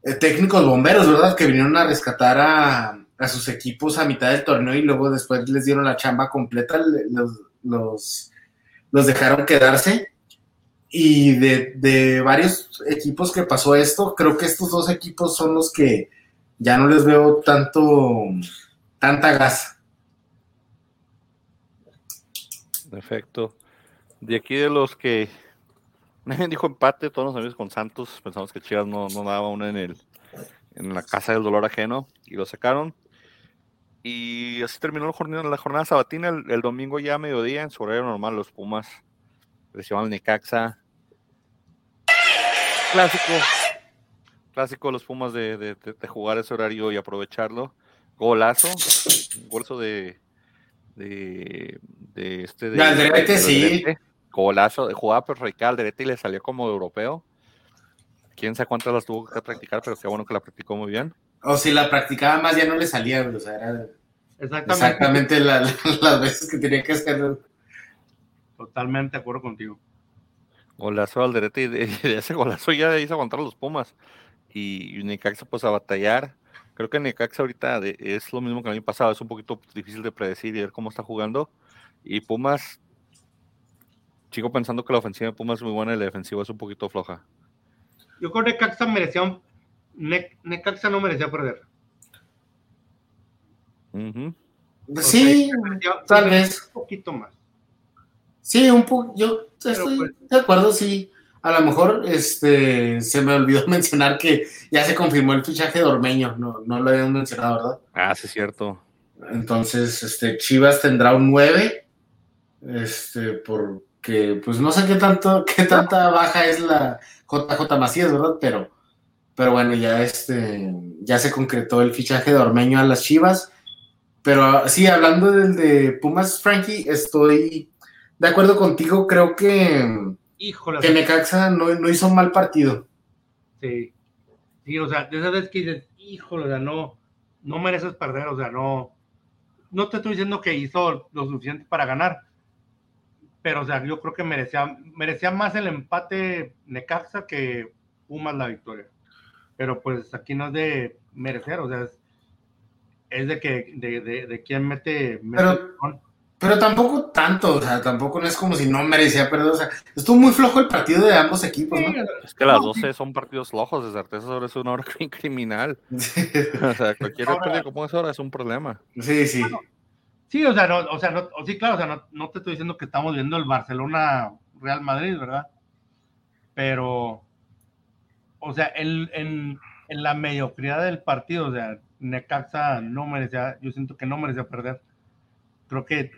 eh, técnicos bomberos, ¿verdad? Que vinieron a rescatar a, a sus equipos a mitad del torneo y luego después les dieron la chamba completa, le- los, los, los dejaron quedarse. Y de, de varios equipos que pasó esto, creo que estos dos equipos son los que ya no les veo tanto, tanta gas. Perfecto. De aquí de los que Nadie dijo empate, todos los amigos con Santos. Pensamos que Chivas no, no daba una en el en la casa del dolor ajeno y lo sacaron. Y así terminó la jornada, la jornada sabatina. El, domingo ya a mediodía, en su horario normal, los Pumas reciban al Necaxa. Clásico. Clásico de los Pumas de, de, jugar ese horario y aprovecharlo. Golazo. Golazo de. De, de este. De, sí. Golazo. De jugada perfecta al derecha y le salió como europeo. Quién sabe cuántas las tuvo que practicar, pero qué bueno que la practicó muy bien. O si la practicaba más ya no le salía, o sea, era exactamente, las veces que tenía que hacerlo. Totalmente de acuerdo contigo. Golazo al derecho y de, ese golazo ya hizo contra los Pumas. Y, Necaxa pues a batallar. Creo que Necaxa ahorita es lo mismo que el año pasado, es un poquito difícil de predecir y ver cómo está jugando. Y Pumas, sigo pensando que la ofensiva de Pumas es muy buena y la defensiva es un poquito floja. Yo creo que Necaxa merecía un, Necaxa no merecía perder. Sí, tal vez. Un poquito más. Sí, un poco. Yo estoy pues de acuerdo, sí. A lo mejor este, se me olvidó mencionar que ya se confirmó el fichaje de Ormeño. No, no lo habían mencionado, ¿verdad? Ah, sí, es cierto. Entonces, este, Chivas tendrá un 9. Este, porque, pues no sé qué tanto, qué tanta baja es la JJ Macías, ¿verdad? Pero pero bueno, ya este, ya se concretó el fichaje de Ormeño a las Chivas. Pero sí, hablando del de Pumas, Frankie, estoy de acuerdo contigo. Creo que, Híjole, que Necaxa no, no hizo un mal partido. Sí. Sí, o sea, de esa vez que dices, híjole, o sea, no, no mereces perder, o sea, no, no te estoy diciendo que hizo lo suficiente para ganar, pero, o sea, yo creo que merecía, merecía más el empate Necaxa que Pumas la victoria pero pues aquí no es de merecer, o sea, es, de que, de, de, de quién mete, pero, tampoco tanto, o sea, tampoco no es como si no merecía perder, o sea, estuvo muy flojo el partido de ambos equipos, ¿no? Es que las 12 son partidos flojos, de certeza sobre es una hora criminal. o sea, cualquier partido como es ahora es un problema. Sí, sí. sí, o sea, no, o sea, no, sí, claro, o sea, no, no te estoy diciendo que estamos viendo el Barcelona Real Madrid, ¿verdad? Pero o sea, en, en, la mediocridad del partido, o sea, Necaxa no merecía, yo siento que no merecía perder. Creo que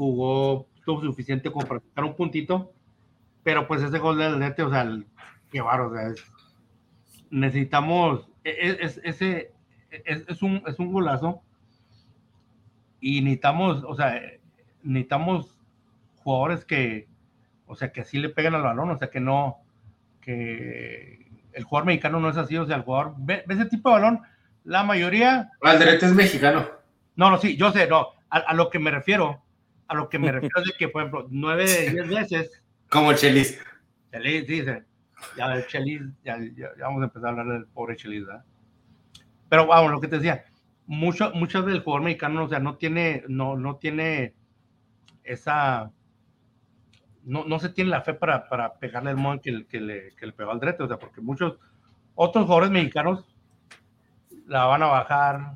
jugó lo suficiente como para sacar un puntito, pero pues ese gol del Lete, o sea, qué barro, o sea, necesitamos, e, e, es, ese es, un, es un golazo y necesitamos, o sea, necesitamos jugadores que, o sea, que así le peguen al balón, o sea, que no, que el jugador mexicano no es así, o sea, el jugador ve, ese tipo de balón, la mayoría... Alderete es mexicano. No, no, sí, yo sé, no, a, lo que me refiero, a lo que me refiero es de que, por ejemplo, nueve de diez veces... Como Chelis. Chelis, dice, ya el Chelis, ya, vamos a empezar a hablar del pobre Chelis, ¿verdad? Pero vamos, lo que te decía, mucho, muchas del jugador mexicano, o sea, no tiene, no, no tiene esa no, no se tiene la fe para, para pegarle el modo que, que, le, que le pegó al Drete, o sea, porque muchos otros jugadores mexicanos la van a bajar,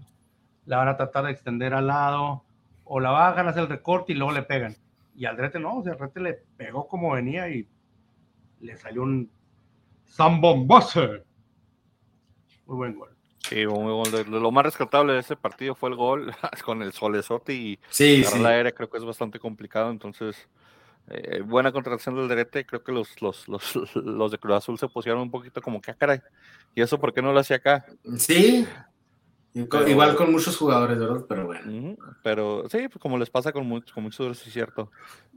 la van a tratar de extender al lado, o la bajan, hacer el recorte y luego le pegan. Y al Drete no, o sea, al Drete le pegó como venía y le salió un Zambombazo. Muy buen gol. Sí, muy gol. Lo más rescatable de ese partido fue el gol con el solezote y sí, sí. la aérea creo que es bastante complicado, entonces eh, buena contratación del Derete, creo que los, los, los, los, de Cruz Azul se pusieron un poquito como que, ah, caray, ¿y eso por qué no lo hacía acá? Sí, igual con muchos jugadores, ¿verdad? Pero bueno. pero sí, pues como les pasa con, muchos, con muchos, es cierto.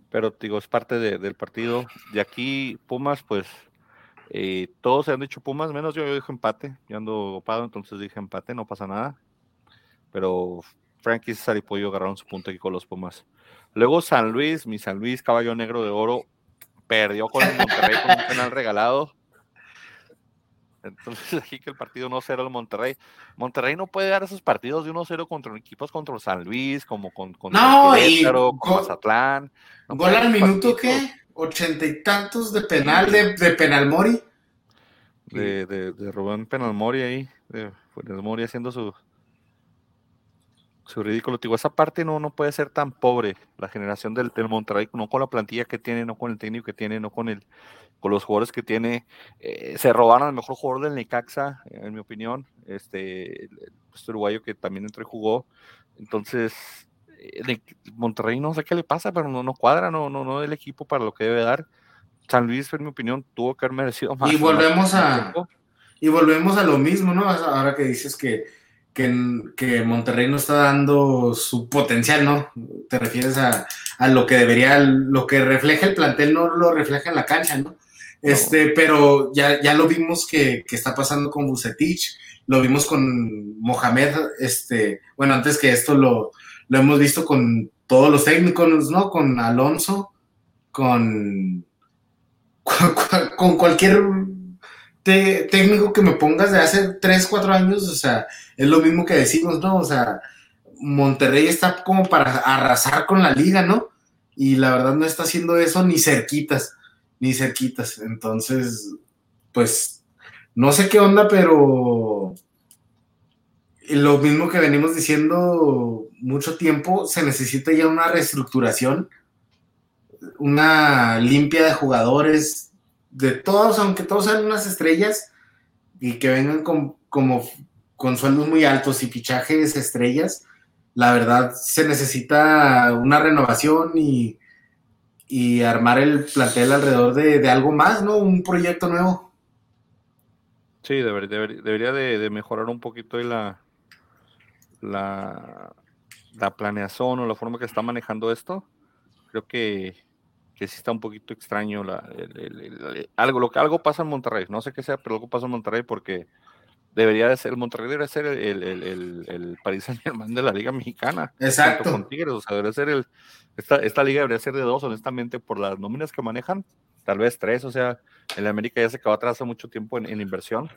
Pero digo, es parte del partido. De aquí, Pumas, pues eh, todos se han dicho Pumas, menos yo, yo dije empate. Yo ando opado, entonces dije empate, no pasa nada. Pero Frankie César y Pollo agarraron su punto aquí con los Pumas. Luego San Luis, mi San Luis, caballo negro de oro, perdió con el Monterrey con un penal regalado. Entonces aquí que el partido 1-0 el Monterrey. Monterrey no puede dar esos partidos de 1-0 contra equipos contra San Luis, como con, con no, y Mazatlán. ¿Gol al minuto qué? ¿Ochenta y tantos de penal de, de Penalmori? De, de, de Rubén Penalmori ahí, de Penalmori haciendo su, Es ridículo. Digo, esa parte no, no puede ser tan pobre, la generación del, del Monterrey, no con la plantilla que tiene, no con el técnico que tiene, no con el con los jugadores que tiene. Eh, se robaron al mejor jugador del Necaxa, en mi opinión, este, este uruguayo que también entró y jugó. Entonces, eh, Monterrey no sé qué le pasa, pero no, no cuadra, no, no, no el equipo para lo que debe dar. San Luis, en mi opinión, tuvo que haber merecido más. Y volvemos a y volvemos a lo mismo, ¿no? Ahora que dices que, que, Monterrey no está dando su potencial, ¿no? Te refieres a, a, lo que debería, lo que refleja el plantel, no lo refleja en la cancha, ¿no? Este, pero ya, ya lo vimos que, que está pasando con Bucetich, lo vimos con Mohamed, este, bueno, antes que esto lo, lo hemos visto con todos los técnicos, ¿no? Con Alonso, con, con, cualquier técnico que me pongas de hace 3, 4 años, o sea, es lo mismo que decimos, ¿no? O sea, Monterrey está como para arrasar con la liga, ¿no? Y la verdad no está haciendo eso ni cerquitas, ni cerquitas. Entonces, pues, no sé qué onda, pero lo mismo que venimos diciendo mucho tiempo, se necesita ya una reestructuración, una limpia de jugadores, de todos, aunque todos sean unas estrellas y que vengan con, como con sueldos muy altos y fichajes estrellas, la verdad se necesita una renovación y, y armar el plantel alrededor de, algo más, ¿no? Un proyecto nuevo. Sí, debería de, mejorar un poquito la, la, la planeación o la forma que está manejando esto. Creo que, que sí está un poquito extraño la, algo, lo que algo pasa en Monterrey, no sé qué sea, pero algo pasa en Monterrey porque debería de ser, el Monterrey debería ser el, el, el, Paris Saint Germain de la Liga Mexicana. Exacto. Con Tigres, o sea, debería ser el, esta, esta liga debería ser de dos, honestamente, por las nóminas que manejan, tal vez tres, o sea, en América ya se quedó atrás hace mucho tiempo en, en inversión,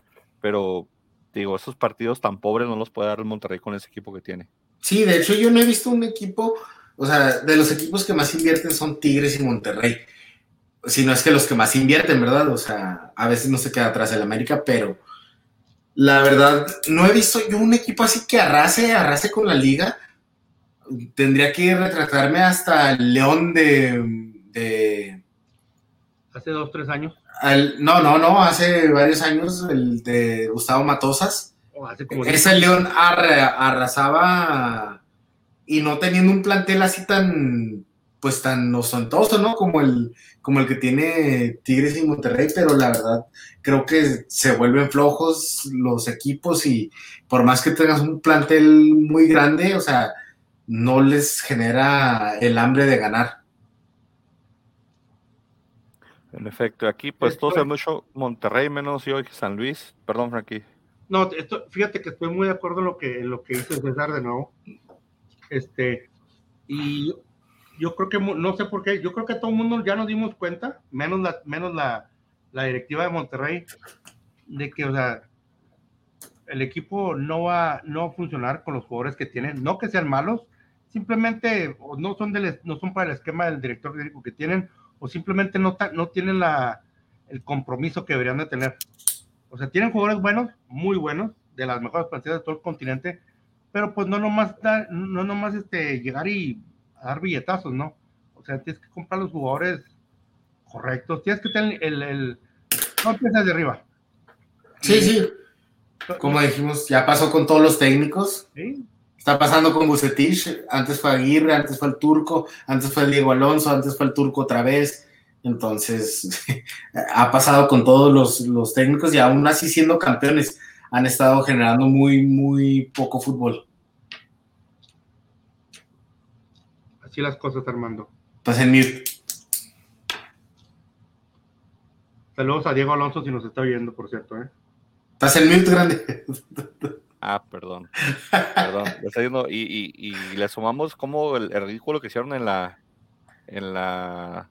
pero digo, esos partidos tan pobres no los puede dar el Monterrey con ese equipo que tiene. Sí, de hecho yo no he visto un equipo o sea, de los equipos que más invierten son Tigres y Monterrey. Si no es que los que más invierten, ¿verdad? O sea, a veces no se queda atrás el América, pero la verdad, no he visto yo un equipo así que arrase, arrase con la liga. Tendría que retratarme hasta el León de, Hace dos, tres años. no, no, no, hace varios años, el de Gustavo Matosas. Oh, Ese León arrasaba y no teniendo un plantel así tan, pues tan ostentoso, ¿no? Como el, como el que tiene Tigres y Monterrey, pero la verdad creo que se vuelven flojos los equipos y por más que tengas un plantel muy grande, o sea, no les genera el hambre de ganar. En efecto, aquí pues todos hemos mucho Monterrey menos yo y San Luis. Perdón, Frankie. No, esto, fíjate que estoy muy de acuerdo en lo que, en lo que dice César de nuevo. Este, y yo creo que, no sé por qué, yo creo que todo el mundo ya nos dimos cuenta, menos la, menos la, la directiva de Monterrey, de que, o sea, el equipo no va, no a funcionar con los jugadores que tienen, no que sean malos, simplemente no son, del, no son para el esquema del director técnico que tienen, o simplemente no, no tienen la, el compromiso que deberían de tener. O sea, tienen jugadores buenos, muy buenos, de las mejores plantillas de todo el continente, pero pues no nomás, no nomás este, llegar y dar billetazos, ¿no? O sea, tienes que comprar los jugadores correctos, tienes que tener el, el no empiezas de arriba. Sí, sí. Como dijimos, ya pasó con todos los técnicos. ¿Sí? Está pasando con Bucetich, antes fue Aguirre, antes fue el Turco, antes fue Diego Alonso, antes fue el Turco otra vez. Entonces, ha pasado con todos los, los técnicos y aún así siendo campeones han estado generando muy, muy poco fútbol. Así las cosas, Armando. Estás en mute. Saludos a Diego Alonso si nos está oyendo, por cierto. ¿eh? Estás en mute, grande. Ah, perdón. Perdón. y, y, y, le sumamos como el, el, ridículo que hicieron en la en la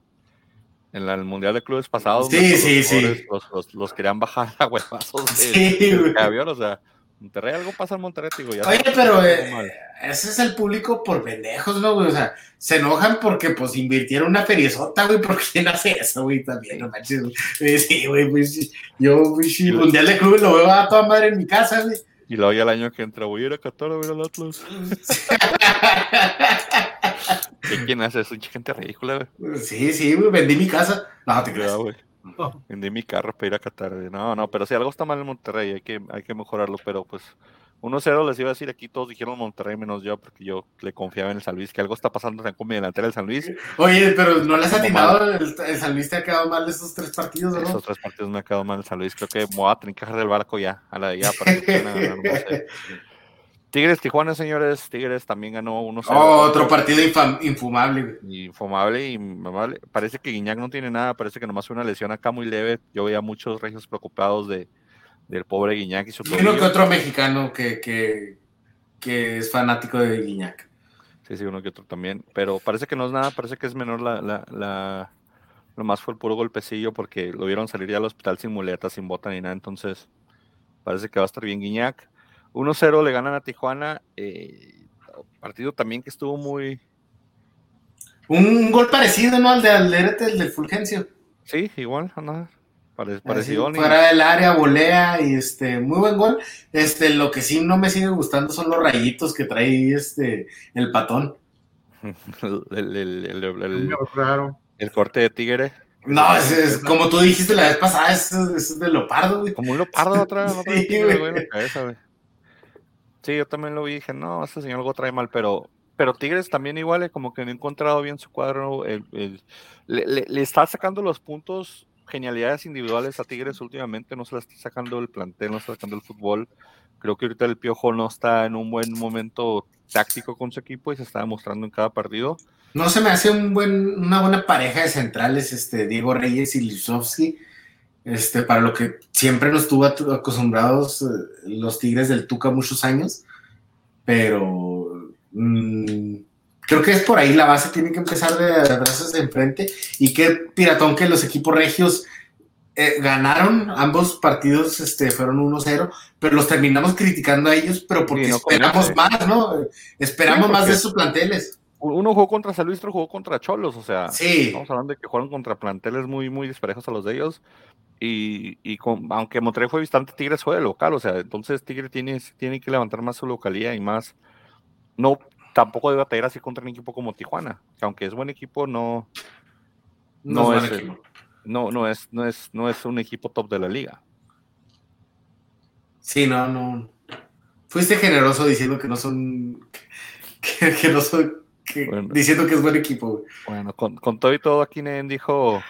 en el Mundial de Clubes pasado. Sí, sí, sí. Los, los, querían bajar a huevazos de, sí, avión, o sea, Monterrey, algo pasa en Monterrey, digo, ya Oye, pero eh, ese es el público por pendejos, ¿no, güey? O sea, se enojan porque, pues, invirtieron una feriezota, güey, porque quién hace eso, güey, también, no manches, Sí, güey, pues, yo, pues, el Mundial de Clubes lo veo a toda madre en mi casa, güey. Y luego ya el año que entra, voy a ir a Qatar a ver al Atlas. ¿Y quién hace eso? Gente ridícula, güey. Sí, sí, güey, vendí mi casa. No, te creas. güey. Vendí mi carro para ir a Qatar. No, no, pero si algo está mal en Monterrey, hay que, hay que mejorarlo, pero pues 1-0 les iba a decir aquí, todos dijeron Monterrey menos yo, porque yo le confiaba en el San Luis, que algo está pasando con mi delantera del San Luis. Oye, pero no les ha atinado, el, San Luis te ha quedado mal esos tres partidos, ¿no? Esos tres partidos me ha quedado mal el San Luis, creo que me voy a dejar del barco ya, a la ya para que Tigres Tijuana, señores. Tigres también ganó 1-0. otro partido infumable. Infumable y Parece que Guiñac no tiene nada. Parece que nomás fue una lesión acá muy leve. Yo veía muchos regios preocupados de, del pobre Guiñac y su uno que otro mexicano que, que, es fanático de Guiñac. Sí, sí, uno que otro también. Pero parece que no es nada. Parece que es menor la, la, la... Nomás fue el puro golpecillo porque lo vieron salir ya al hospital sin muletas, sin bota ni nada. Entonces, parece que va a estar bien Guiñac. 1-0 le ganan a Tijuana. Eh, partido también que estuvo muy. Un gol parecido, ¿no? Al de Alderete, el del Fulgencio. Sí, igual, nada. parecido. fuera del área, volea y este, muy buen gol. Este, lo que sí no me sigue gustando son los rayitos que trae este, el patón. el, el, el, corte de tigre. No, es, como tú dijiste la vez pasada, es, es de leopardo, güey. Como un leopardo otra, otra sí, güey. cabeza, güey. Sí, yo también lo vi dije, no, este señor algo trae mal, pero, pero Tigres también igual, eh, como que no he encontrado bien su cuadro. le, está sacando los puntos, genialidades individuales a Tigres últimamente, no se le está sacando el plantel, no está sacando el fútbol. Creo que ahorita el Piojo no está en un buen momento táctico con su equipo y se está demostrando en cada partido. No se me hace un buen, una buena pareja de centrales, este Diego Reyes y Lisowski este, para lo que siempre nos tuvo acostumbrados eh, los Tigres del Tuca muchos años, pero mm, creo que es por ahí la base, tiene que empezar de brazos de enfrente y qué piratón que los equipos regios eh, ganaron, ambos partidos este, fueron 1-0, pero los terminamos criticando a ellos, pero porque esperamos más, ¿no? Esperamos más de sus planteles. uno jugó contra San Luis, otro jugó contra Cholos, o sea, estamos hablando de que jugaron contra planteles muy, muy disparejos a los de ellos, y, y aunque Monterrey fue bastante Tigres fue de local, o sea, entonces Tigre tiene, tiene que levantar más su localidad y más. No, tampoco debe batallar así contra un equipo como Tijuana, que aunque es buen equipo, no. No, es, no, no, es, no, es, no es un equipo top de la liga. Sí, no, no. Fuiste generoso diciendo que no son. Que, no son. diciendo que es buen equipo. Bueno, con, con todo y todo, aquí Nen dijo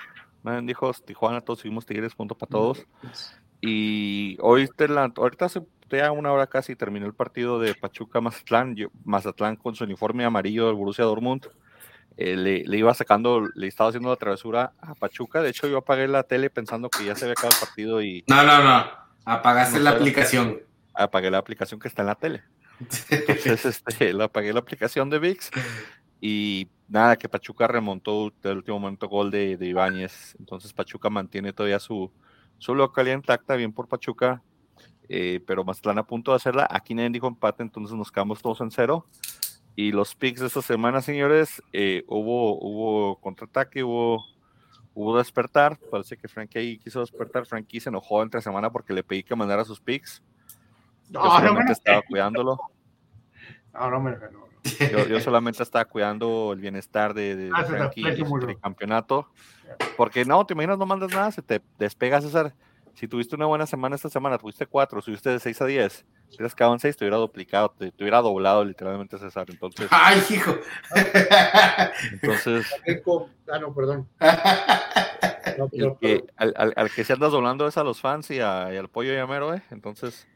dijo Tijuana, todos seguimos Tigres, punto para todos. Y hoy, ahorita hace ya una hora casi terminó el partido de Pachuca Mazatlán. Mazatlán con su uniforme amarillo del Borussia Dortmund. Eh, le, iba sacando, le estaba haciendo la travesura a Pachuca. De hecho, yo apagué la tele pensando que ya se había acabado el partido y. No, no, no. Apagaste la aplicación. Apagué la aplicación que está en la tele. Entonces, este, la apagué la aplicación de VIX y nada, que Pachuca remontó el último momento gol de, de Ibáñez. Entonces Pachuca mantiene todavía su, su localidad intacta, bien por Pachuca. Eh, pero Mazatlán a punto de hacerla. Aquí nadie dijo empate, entonces nos quedamos todos en cero. Y los picks de esta semana, señores, eh, hubo, hubo contraataque, hubo, hubo despertar. Parece que Frankie ahí quiso despertar. Frankie se enojó entre semana porque le pedí que mandara sus picks. No, Yo solamente estaba cuidándolo. No, no me yo, solamente estaba cuidando el bienestar de, de, ah, Frankie el campeonato. Porque no, te imaginas, no mandas nada, se te despega César. Si tuviste una buena semana esta semana, tuviste cuatro, subiste de 6 a 10, te hubieras quedado en 6, te hubiera duplicado, te, hubiera doblado literalmente César. Entonces. ¡Ay, hijo! Entonces. ah, no, perdón. al, al, que se andas doblando es a los fans y, a, y al pollo llamero, ¿eh? Entonces.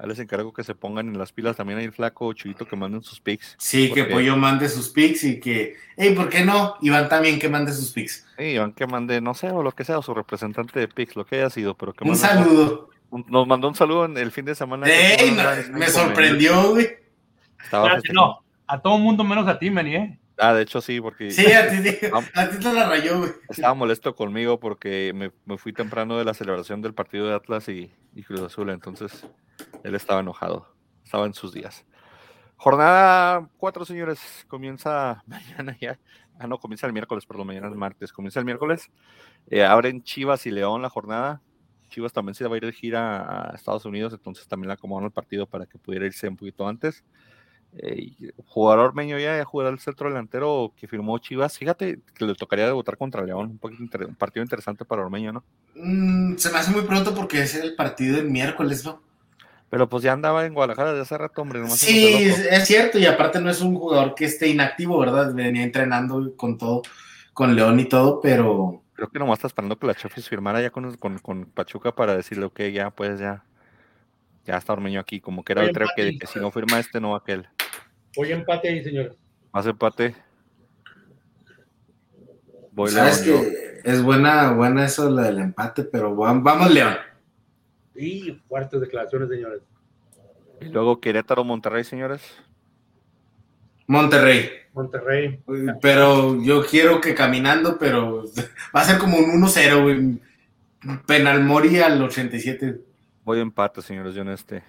Ahí les encargo que se pongan en las pilas también ahí el flaco Chuyito que manden sus pics. Sí, que Pollo mande sus pics y que, hey, ¿por qué no? Iván también que mande sus pics. Sí, Iván que mande, no sé, o lo que sea, o su representante de pics, lo que haya sido, pero que Un saludo. nos mandó un saludo en el fin de semana. ¡Ey! me sorprendió, güey. Estaba no, a todo mundo menos a ti, Meni, ¿eh? Ah, de hecho sí, porque... Sí, a ti, a ti te la rayó, güey. Estaba molesto conmigo porque me, me, fui temprano de la celebración del partido de Atlas y, y Cruz Azul, entonces él estaba enojado, estaba en sus días. Jornada 4, señores, comienza mañana ya. Ah, no, comienza el miércoles, perdón, mañana es martes. Comienza el miércoles. Eh, abren Chivas y León la jornada. Chivas también se va a ir de gira a Estados Unidos, entonces también le acomodaron el partido para que pudiera irse un poquito antes. Eh, jugador Ormeño ya jugar el centro delantero que firmó Chivas, fíjate que le tocaría debutar contra León, un, partido interesante para Ormeño, ¿no? Mm, se me hace muy pronto porque es el partido del miércoles, ¿no? Pero pues ya andaba en Guadalajara desde hace rato, hombre. sí, es cierto, y aparte no es un jugador que esté inactivo, ¿verdad? Venía entrenando con todo, con León y todo, pero... Creo que nomás está esperando que la Chofis firmara ya con, con, Pachuca para decirle, que ya, pues ya, ya está Ormeño aquí, como que era el que, que, si no firma este, no aquel. Voy empate ahí, señores. Más empate. Voy Sabes que es buena, buena eso la del empate, pero vamos León. Y fuertes declaraciones, señores. Y luego Querétaro, Monterrey, señores. Monterrey. Monterrey. Pero yo quiero que caminando, pero va a ser como un 1-0, Penal Mori al 87. Voy empate, señores, yo en este.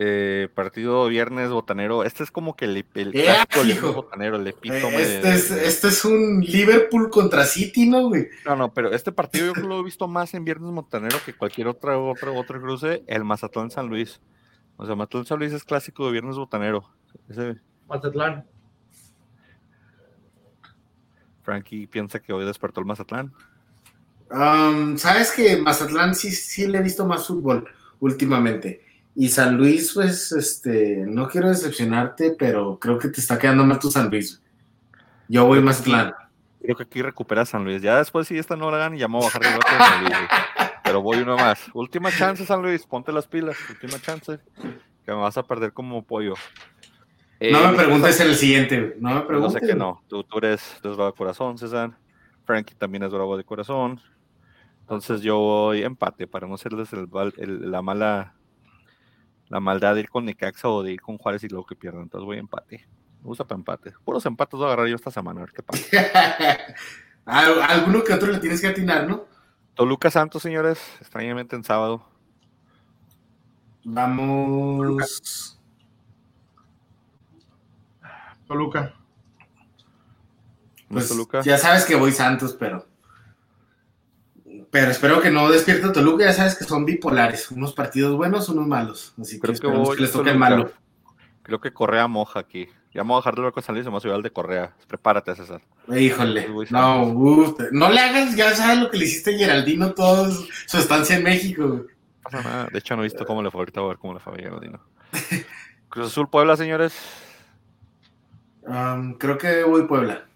Eh, partido viernes botanero. Este es como que el, el eh, botanero, el epítome. Este, es, este es un Liverpool contra City, ¿no, güey? No, no, pero este partido yo lo he visto más en viernes botanero que cualquier otra, otro, otro cruce, el Mazatlán San Luis. O sea, Mazatlán San Luis es clásico de viernes botanero. Ese... Mazatlán. Frankie piensa que hoy despertó el Mazatlán. Um, Sabes que Mazatlán sí, sí le he visto más fútbol últimamente. Y San Luis, pues, este, no quiero decepcionarte, pero creo que te está quedando mal tu San Luis. Yo voy más claro. Creo que aquí recupera San Luis. Ya después, si esta no la dan, ya me a bajar de San Luis. Pero voy uno más. Última chance, San Luis. Ponte las pilas. Última chance. Que me vas a perder como pollo. no me eh, preguntes el siguiente. No me preguntes. No sé que no. Tú, tú eres, tú bravo de corazón, César. Frankie también es bravo de corazón. Entonces yo voy empate para no hacerles el, la mala la maldad de ir con Necaxa o de ir con Juárez y luego que pierdan. Entonces voy a empate. Me gusta para empate. Puros empates voy a agarrar yo esta semana, a ver qué pasa. Alguno que otro le tienes que atinar, ¿no? Toluca Santos, señores, extrañamente en sábado. Vamos. Toluca. Pues, Toluca. Ya sabes que voy Santos, pero pero espero que no despierte Toluca, ya sabes que son bipolares, unos partidos buenos, unos malos. Así Creo que, que, les toque el malo. Creo que Correa moja aquí. Ya vamos a dejar de ver con San Luis, vamos a de Correa. Prepárate, César. Híjole. No, no le hagas, ya sabes lo que le hiciste a Geraldino toda su estancia en México. De hecho, no he visto cómo le fue ahorita, a ver cómo le fue a Geraldino. Cruz Azul Puebla, señores. Um, creo que voy Puebla.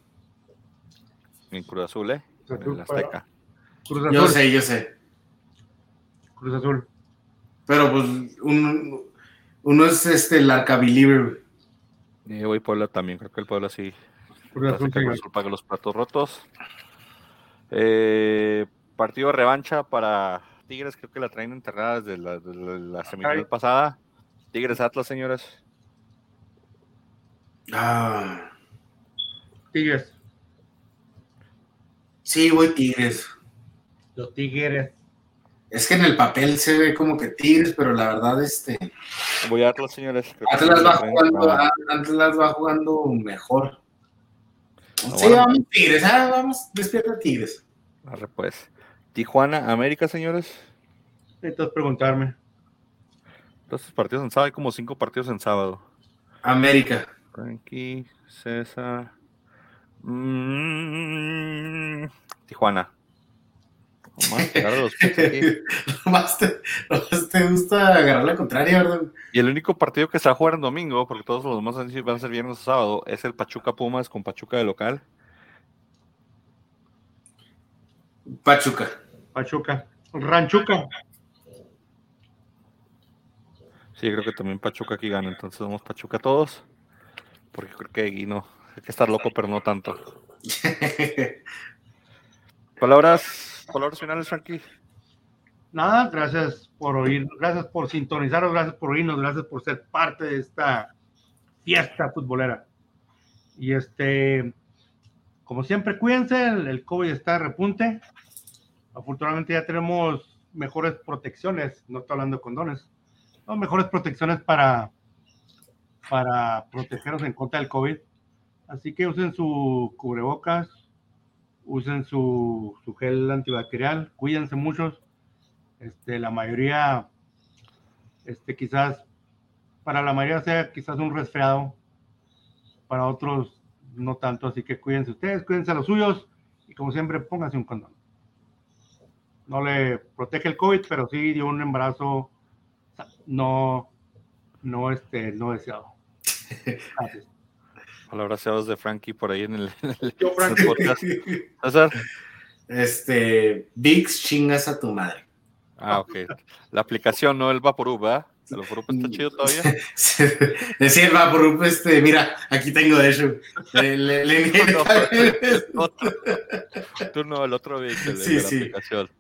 En Cruz Azul, ¿eh? En Azteca. Cruz Azul. Yo sé, yo sé. Cruz Azul. Pero pues uno, es este el Arcabilibre. Yo voy Puebla también, creo que el Puebla sí. Cruz Azul, paga los platos rotos. Eh, partido de revancha para Tigres, creo que la traen enterrada desde la, la semifinal pasada. Tigres Atlas, señores. Ah. Tigres. Sí, voy Tigres. Los Tigres. Es que en el papel se ve como que Tigres, pero la verdad, este. Voy a Atlas, señores. Atlas va, jugando, Atlas va jugando mejor. Ah, sí, vamos Tigres, ah, vamos, despierta Tigres. Arre, pues. Tijuana, América, señores. Necesitas preguntarme. Entonces, partidos en sábado, hay como cinco partidos en sábado. América. Frankie, César. Mm, Tijuana. Nomás, te, te, gusta agarrar la contraria, ¿verdad? Y el único partido que se va a jugar en domingo, porque todos los demás van a ser viernes o sábado, es el Pachuca Pumas con Pachuca de local. Pachuca. Pachuca. Ranchuca. Sí, creo que también Pachuca aquí gana, entonces vamos Pachuca todos. Porque creo que Guino hay que estar loco, pero no tanto. Palabras palabras finales, Frankie. Nada, gracias por oír, gracias por sintonizarnos, gracias por oírnos, gracias por ser parte de esta fiesta futbolera. Y este, como siempre, cuídense, el, COVID está de repunte. Afortunadamente ya tenemos mejores protecciones, no estoy hablando de condones, no, mejores protecciones para, para protegernos en contra del COVID. Así que usen su cubrebocas, usen su, su gel antibacterial, cuídense muchos. Este, la mayoría, este, quizás, para la mayoría sea quizás un resfriado, para otros no tanto, así que cuídense ustedes, cuídense a los suyos y como siempre pónganse un condón. No le protege el COVID, pero sí dio un embarazo no, no, este, no deseado. Gracias. Palabras de Frankie por ahí en el, Yo, Frankie. podcast. César. Este, Vix, chingas a tu madre. Ah, ok. La aplicación, no el Vaporub, ¿verdad? ¿El Vaporub está chido todavía? Decía el Vaporub, este, mira, aquí tengo de hecho. Le, le, le... Tú no, el otro Vix, el, sí, de la sí. aplicación.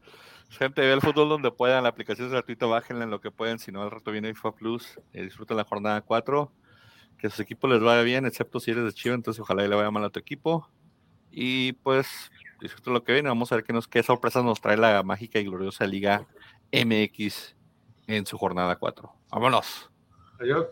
Gente, ve el fútbol donde puedan, la aplicación es gratuita, bájenla en lo que pueden, si no al rato viene FIFA Plus, eh, disfruten la jornada 4 que a sus equipos les vaya bien, excepto si eres de Chivas, entonces ojalá le vaya mal a tu equipo. Y pues, disfruta lo que viene, vamos a ver qué, nos, qué sorpresas nos trae la mágica y gloriosa Liga MX en su jornada 4. Vámonos. Adiós.